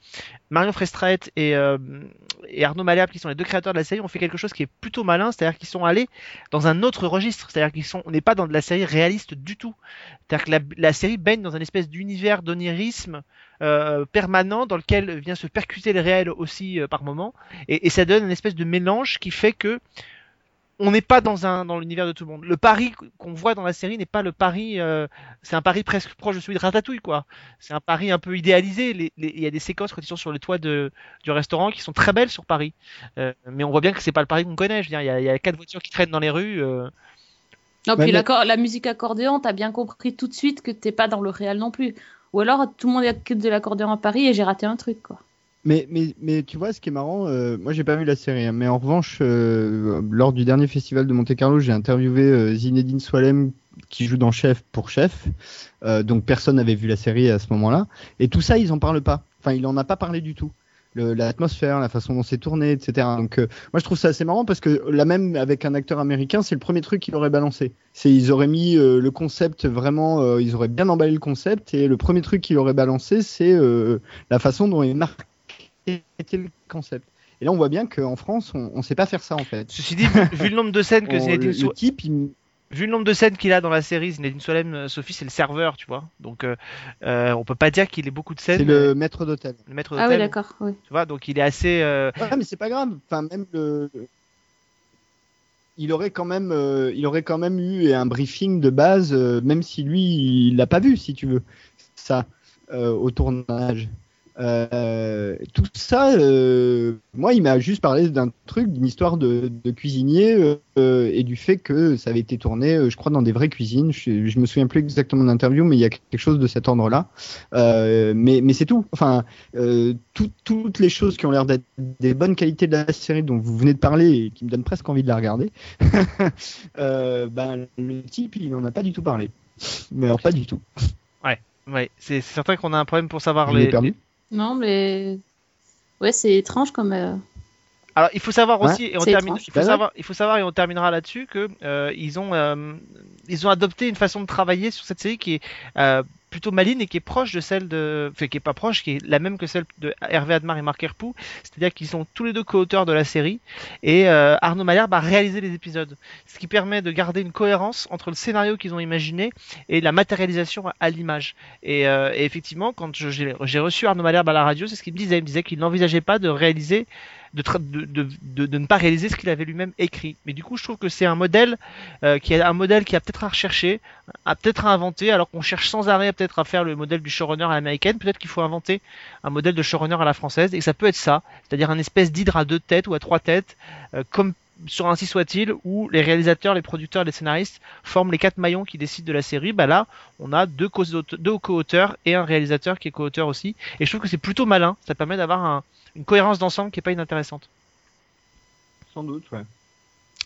Marion Frestraet et, euh, et Arnaud Malherbe, qui sont les deux créateurs de la série, ont fait quelque chose qui est plutôt malin, c'est-à-dire qu'ils sont allés dans un autre registre, c'est-à-dire qu'ils sont, on n'est pas dans de la série réaliste du tout. C'est-à-dire que la, la série baigne dans un espèce d'univers d'onirisme euh, permanent dans lequel vient se percuter le réel aussi euh, par moment, et, et ça donne une espèce de mélange qui fait que on n'est pas dans un dans l'univers de tout le monde. Le Paris qu'on voit dans la série n'est pas le Paris, euh, c'est un Paris presque proche de celui de Ratatouille, quoi. C'est un Paris un peu idéalisé. Les- les- Il y a des séquences quand ils sont sur le toit de, du restaurant qui sont très belles sur Paris, Euh, mais on voit bien que c'est pas le Paris qu'on connaît. Je veux dire, il y a, il y a quatre voitures qui traînent dans les rues. euh, Non, puis mais- la musique accordéon, t'as bien compris tout de suite que t'es pas dans le réel non plus. Ou alors tout le monde a que de l'accordéon à Paris et j'ai raté un truc, quoi. Mais, mais, mais tu vois, ce qui est marrant, euh, moi j'ai pas vu la série, hein, mais en revanche, euh, lors du dernier festival de Monte Carlo, j'ai interviewé euh, Zinedine Soilem qui joue dans Chef pour Chef, euh, donc personne n'avait vu la série à ce moment-là, et tout ça, ils en parlent pas. Enfin, il en a pas parlé du tout. L'atmosphère, la façon dont c'est tourné, etc. Donc, euh, moi je trouve ça assez marrant parce que là même avec un acteur américain, c'est le premier truc qu'il aurait balancé. C'est ils auraient mis euh, le concept vraiment, ils auraient bien emballé le concept et le premier truc qu'il aurait balancé, c'est la façon dont est marqué était le concept. Et là, on voit bien qu'en France, on ne sait pas faire ça en fait. Ceci dit, vu, le nombre de scènes que Zinedine So- type, il- vu le nombre de scènes qu'il a dans la série, Zinedine Solem, euh, Sophie, c'est le serveur, tu vois. Donc, euh, euh, on peut pas dire qu'il ait beaucoup de scènes. c'est le maître d'hôtel. le maître Ah oui, d'hôtel, d'accord. Oui. tu vois. Donc, il est assez. euh, Ouais, mais c'est pas grave. Enfin, même le. Il aurait quand même, euh, il aurait quand même eu un briefing de base, euh, même si lui, il l'a pas vu, si tu veux, ça, euh, au tournage. Euh, tout ça, euh, moi, il m'a juste parlé d'un truc, d'une histoire de, de cuisinier euh, et du fait que ça avait été tourné, euh, je crois, dans des vraies cuisines. Je, je me souviens plus exactement de l'interview, mais il y a quelque chose de cet ordre-là. Euh, mais mais c'est tout. Enfin, euh, tout- toutes les choses qui ont l'air d'être des bonnes qualités de la série dont vous venez de parler et qui me donnent presque envie de la regarder, euh, ben, le type, il en a pas du tout parlé. Mais alors, pas du tout. Ouais, c'est c'est certain qu'on a un problème pour savoir les. Non, mais. Ouais, c'est étrange comme. euh, Alors, il faut savoir Ouais, aussi, et on termine, il faut ouais. savoir, il faut savoir, et on terminera là-dessus que euh, ils ont, euh, ils ont adopté une façon de travailler sur cette série qui est euh, plutôt maligne et qui est proche de celle de, enfin qui est pas proche, qui est la même que celle de Hervé Admar et Marc Herpoux, c'est-à-dire qu'ils sont tous les deux co-auteurs de la série. Et euh, Arnaud Malherbe a réalisé les épisodes, ce qui permet de garder une cohérence entre le scénario qu'ils ont imaginé et la matérialisation à, l'image. Et, euh, et effectivement, quand j'ai j'ai reçu Arnaud Malherbe à la radio, c'est ce qu'il me disait, il me disait qu'il n'envisageait pas de réaliser de, de, de, de, ne pas réaliser ce qu'il avait lui-même écrit. Mais du coup, je trouve que c'est un modèle euh, qui est un modèle qui a peut-être à rechercher, a peut-être à inventer, alors qu'on cherche sans arrêt peut-être à faire le modèle du showrunner à l'américaine. Peut-être qu'il faut inventer un modèle de showrunner à la française, et ça peut être ça, c'est-à-dire un espèce d'hydre à deux têtes ou à trois têtes, euh, comme sur ainsi soit-il, où les réalisateurs, les producteurs, les scénaristes forment les quatre maillons qui décident de la série. Bah là, on a deux co- deux co-auteurs et un réalisateur qui est co-auteur aussi. Et je trouve que c'est plutôt malin. Ça permet d'avoir un, une cohérence d'ensemble qui est pas inintéressante. Sans doute, ouais.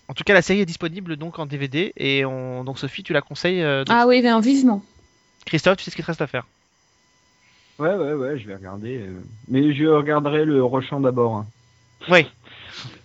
En tout cas, la série est disponible donc en DVD et on... donc Sophie, tu la conseilles. euh, donc- Ah oui, ben, vivement. Christophe, tu sais ce qu'il te reste à faire? Ouais, ouais, ouais, je vais regarder. euh, Mais je regarderai le Rochant d'abord. hein. Oui.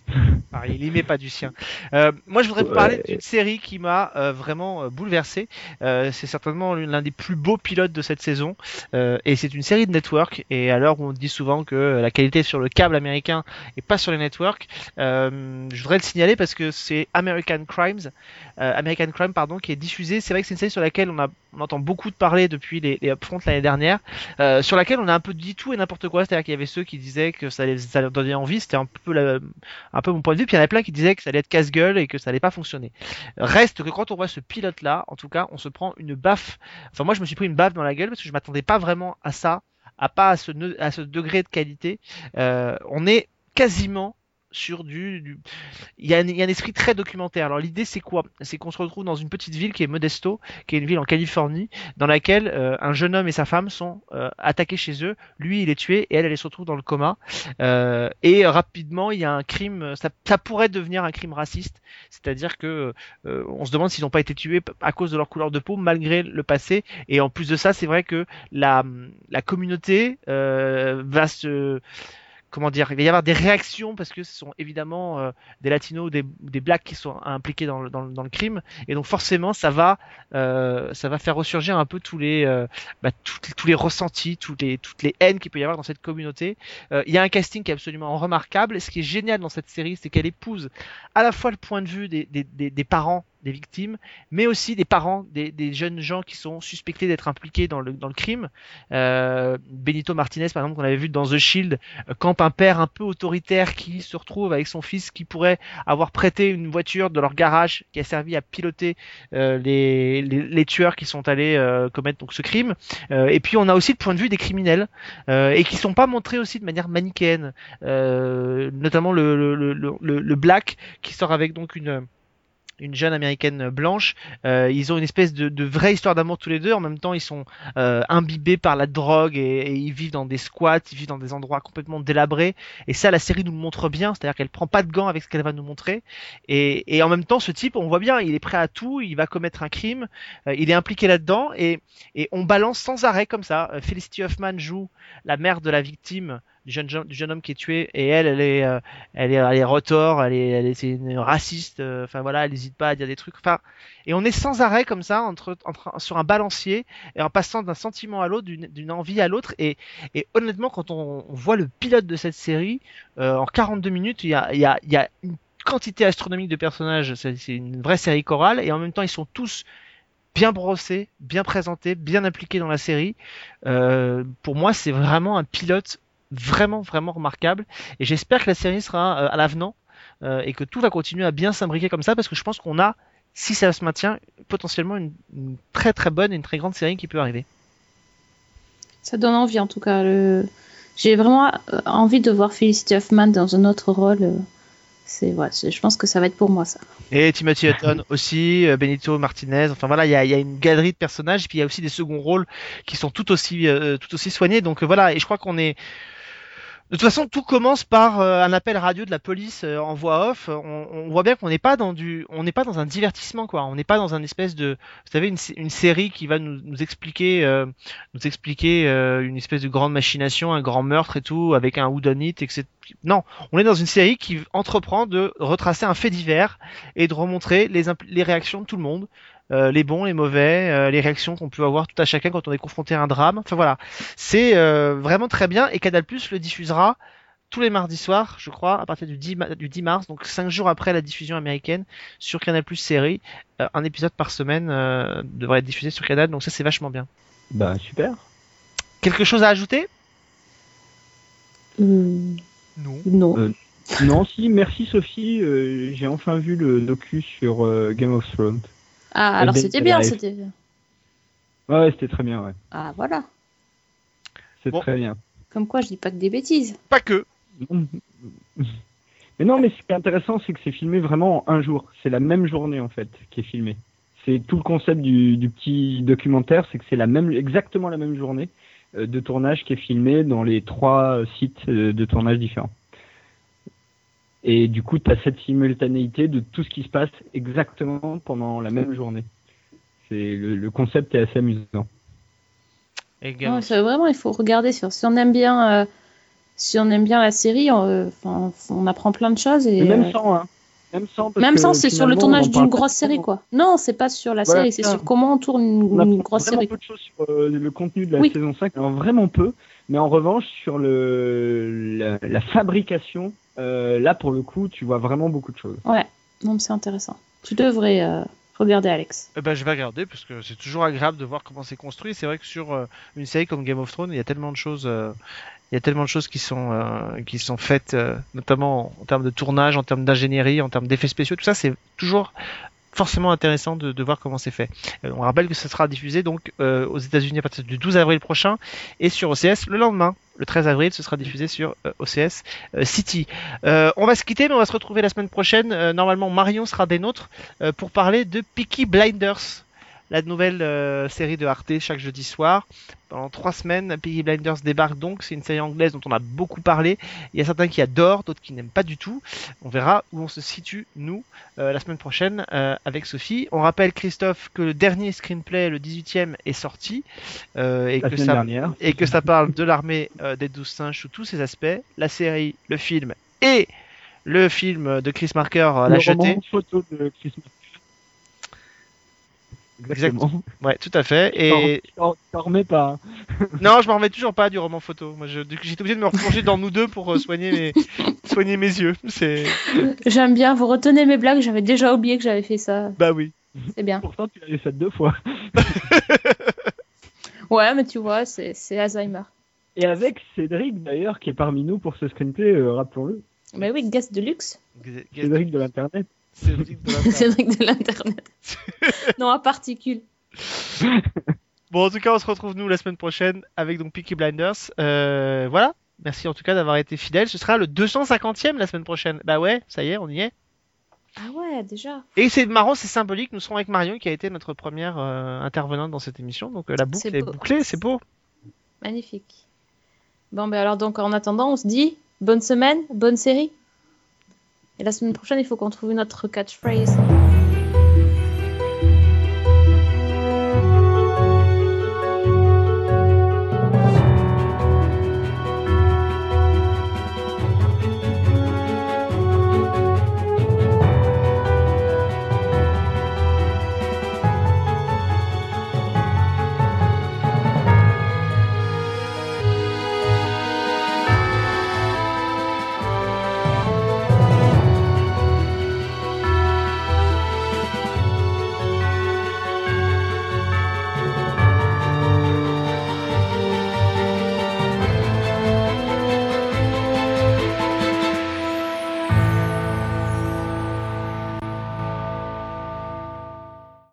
Ah, il y met pas du sien. Euh, moi, je voudrais vous Ouais. parler d'une série qui m'a euh, vraiment euh, bouleversé. Euh, c'est certainement l'un des plus beaux pilotes de cette saison. Euh, et c'est une série de network. Et à l'heure où on dit souvent que la qualité est sur le câble américain et pas sur les networks, euh, je voudrais le signaler parce que c'est American Crimes, euh, American Crime, pardon, qui est diffusé. C'est vrai que c'est une série sur laquelle on, a, on entend beaucoup de parler depuis les, les upfronts l'année dernière, euh, sur laquelle on a un peu dit tout et n'importe quoi. C'est-à-dire qu'il y avait ceux qui disaient que ça, les, ça leur donnait envie. C'était un peu la, un peu mon point de vue. Puis il y en a plein qui disaient que ça allait être casse-gueule et que ça allait pas fonctionner. Reste que quand on voit ce pilote-là, en tout cas, on se prend une baffe. Enfin, moi, je me suis pris une baffe dans la gueule parce que je m'attendais pas vraiment à ça, à pas à ce, à ce degré de qualité. Euh, on est quasiment sur du, du- il y, a un, il y a un esprit très documentaire. Alors l'idée c'est quoi? C'est qu'on se retrouve dans une petite ville qui est Modesto, qui est une ville en Californie, dans laquelle euh, un jeune homme et sa femme sont euh, attaqués chez eux. Lui il est tué et elle elle se retrouve dans le coma. Euh, et rapidement il y a un crime. Ça, ça pourrait devenir un crime raciste, c'est-à-dire que euh, on se demande s'ils n'ont pas été tués à cause de leur couleur de peau malgré le passé. Et en plus de ça c'est vrai que la la communauté euh, va se comment dire, il va y avoir des réactions parce que ce sont évidemment euh, des latinos, des, des blacks qui sont impliqués dans le, dans, dans le crime, et donc forcément ça va, euh, ça va faire ressurgir un peu tous les, euh, bah, tous les ressentis, toutes les, toutes les haines qu'il peut y avoir dans cette communauté. Euh, Il y a un casting qui est absolument remarquable, et ce qui est génial dans cette série, c'est qu'elle épouse à la fois le point de vue des, des, des parents des victimes, mais aussi des parents des, des jeunes gens qui sont suspectés d'être impliqués dans le, dans le crime. Euh, Benito Martinez, par exemple, qu'on avait vu dans The Shield, campe un père un peu autoritaire qui se retrouve avec son fils qui pourrait avoir prêté une voiture de leur garage qui a servi à piloter euh, les, les, les tueurs qui sont allés euh, commettre donc ce crime. Euh, et puis on a aussi le point de vue des criminels euh, et qui sont pas montrés aussi de manière manichéenne, Euh, notamment le, le, le, le Black qui sort avec donc une une jeune américaine blanche. Euh, ils ont une espèce de, de vraie histoire d'amour tous les deux. En même temps, ils sont euh, imbibés par la drogue et, et ils vivent dans des squats, ils vivent dans des endroits complètement délabrés. Et ça, la série nous le montre bien, c'est-à-dire qu'elle prend pas de gants avec ce qu'elle va nous montrer. Et, et en même temps, ce type, on voit bien, il est prêt à tout, il va commettre un crime, euh, il est impliqué là-dedans et, et on balance sans arrêt comme ça. Euh, Felicity Huffman joue la mère de la victime du jeune, du jeune homme qui est tué et elle, elle est, euh, elle est, elle est retors, elle est, elle est, c'est une raciste. euh, Enfin voilà, elle n'hésite pas à dire des trucs. Enfin, et on est sans arrêt comme ça entre, entre sur un balancier et en passant d'un sentiment à l'autre, d'une envie à l'autre. Et, et honnêtement, quand on, on voit le pilote de cette série euh, en 42 minutes, il y a, il y a, y a une quantité astronomique de personnages. C'est une vraie série chorale et en même temps, ils sont tous bien brossés, bien présentés, bien impliqués dans la série. Euh, pour moi, c'est vraiment un pilote vraiment vraiment remarquable et j'espère que la série sera euh, à l'avenant euh, et que tout va continuer à bien s'imbriquer comme ça parce que je pense qu'on a si ça se maintient potentiellement une, une très très bonne et une très grande série qui peut arriver. Ça donne envie en tout cas. Le... J'ai vraiment euh, envie de voir Felicity Huffman dans un autre rôle. C'est voilà, c'est- je pense que ça va être pour moi ça. Et Timothy Hutton aussi, Benito Martinez, enfin voilà, il y a, il y a une galerie de personnages, et puis il y a aussi des seconds rôles qui sont tout aussi, euh, tout aussi soignés. Donc voilà, et je crois qu'on est. De toute façon, tout commence par euh, un appel radio de la police euh, en voix off. On, on voit bien qu'on n'est pas dans du, on n'est pas dans un divertissement quoi. On n'est pas dans un espèce de, vous savez, une, sé- une série qui va nous, nous expliquer, euh, nous expliquer euh, une espèce de grande machination, un grand meurtre et tout, avec un whodunit, etc. Non, on est dans une série qui entreprend de retracer un fait divers et de remontrer les, les réactions de tout le monde, euh, les bons, les mauvais, euh, les réactions qu'on peut avoir tout à chacun quand on est confronté à un drame. Enfin voilà, c'est euh, vraiment très bien et Canal Plus le diffusera tous les mardis soirs, je crois, à partir du 10, ma- du 10 mars, donc 5 jours après la diffusion américaine sur Canal Plus série. Euh, un épisode par semaine euh, devrait être diffusé sur Canal, donc ça c'est vachement bien. Bah super. Quelque chose à ajouter? Non. non. Euh, non, si, merci Sophie. euh, J'ai enfin vu le docu sur euh, Game of Thrones. Ah, alors c'était bien, c'était. Ouais, ouais, c'était très bien, ouais. Ah voilà. C'est Bon. très bien. Comme quoi, je dis pas que des bêtises. Pas que. Mais non, mais ce qui est intéressant, c'est que c'est filmé vraiment en un jour. C'est la même journée, en fait, qui est filmée. C'est tout le concept du, du petit documentaire, c'est que c'est la même, exactement la même journée euh, de tournage qui est filmée dans les trois sites euh, de tournage différents. Et du coup, tu as cette simultanéité de tout ce qui se passe exactement pendant la même journée. C'est le, le concept est assez amusant. Ça, vraiment, il faut regarder sur. Si on aime bien euh, si on aime bien la série, on, euh, enfin, on apprend plein de choses. Et, même euh, sans, hein. Même sans, parce même que sans, c'est sur le tournage on d'une grosse série, quoi. Non, c'est pas sur la Voilà, série, c'est sur comment on tourne une, On grosse série. peu de choses sur euh, le contenu de la Oui. saison 5, alors vraiment peu, mais en revanche sur le la, la fabrication, euh, là pour le coup, tu vois vraiment beaucoup de choses. Ouais, non, c'est intéressant. Tu devrais euh, regarder Alex. Eh ben, je vais regarder parce que c'est toujours agréable de voir comment c'est construit. C'est vrai que sur euh, une série comme Game of Thrones, il y a tellement de choses, euh, il y a tellement de choses qui sont euh, faites, euh, notamment en termes de tournage, en termes d'ingénierie, en termes d'effets spéciaux. Tout ça, c'est toujours forcément intéressant de, voir comment c'est fait. Euh, on rappelle que ça sera diffusé donc aux États-Unis à partir du 12 avril prochain et sur OCS le lendemain. Le 13 avril, ce sera diffusé sur OCS City. On va se quitter, mais on va se retrouver la semaine prochaine. Normalement, Marion sera des nôtres pour parler de Peaky Blinders, la nouvelle euh, série de Arte chaque jeudi soir. Pendant trois semaines, Peaky Blinders débarque donc. C'est une série anglaise dont on a beaucoup parlé. Il y a certains qui adorent, d'autres qui n'aiment pas du tout. On verra où on se situe, nous, euh, la semaine prochaine euh, avec Sophie. On rappelle, Christophe, que le dernier screenplay, le 18e, est sorti. et, La que ça, dernière. et que ça parle de l'armée des douze singes sous tous ses aspects. La série, le film et le film de Chris Marker, La Jetée. photo de Chris Marker. Exactement. Ouais, tout à fait. Et t'en- remets pas. hein. non, je m'en remets toujours pas du roman photo. Moi, j'étais obligé de me replonger dans nous deux pour euh, soigner mes soigner mes yeux. C'est J'aime bien, vous retenez mes blagues, j'avais déjà oublié que j'avais fait ça. bah oui. C'est bien. Pourtant, tu l'avais fait deux fois. Ouais, mais tu vois, c'est c'est Alzheimer. Et avec Cédric d'ailleurs, qui est parmi nous pour ce screenplay, euh, rappelons-le. Mais oui, guest de luxe. Cédric de l'internet. De l'Internet. Cédric de l'internet. non, à particules. Bon, en tout cas, on se retrouve nous la semaine prochaine avec donc Peaky Blinders. Euh, voilà. Merci en tout cas d'avoir été fidèle. Ce sera le 250e la semaine prochaine. Bah ouais, ça y est, on y est. Ah ouais, déjà. Et c'est marrant, c'est symbolique. Nous serons avec Marion qui a été notre première euh, intervenante dans cette émission. Donc euh, la boucle C'est est, bouclée, c'est beau. Magnifique. Bon, ben alors, donc, en attendant, on se dit bonne semaine, bonne série. La semaine prochaine, il faut qu'on trouve une autre catchphrase.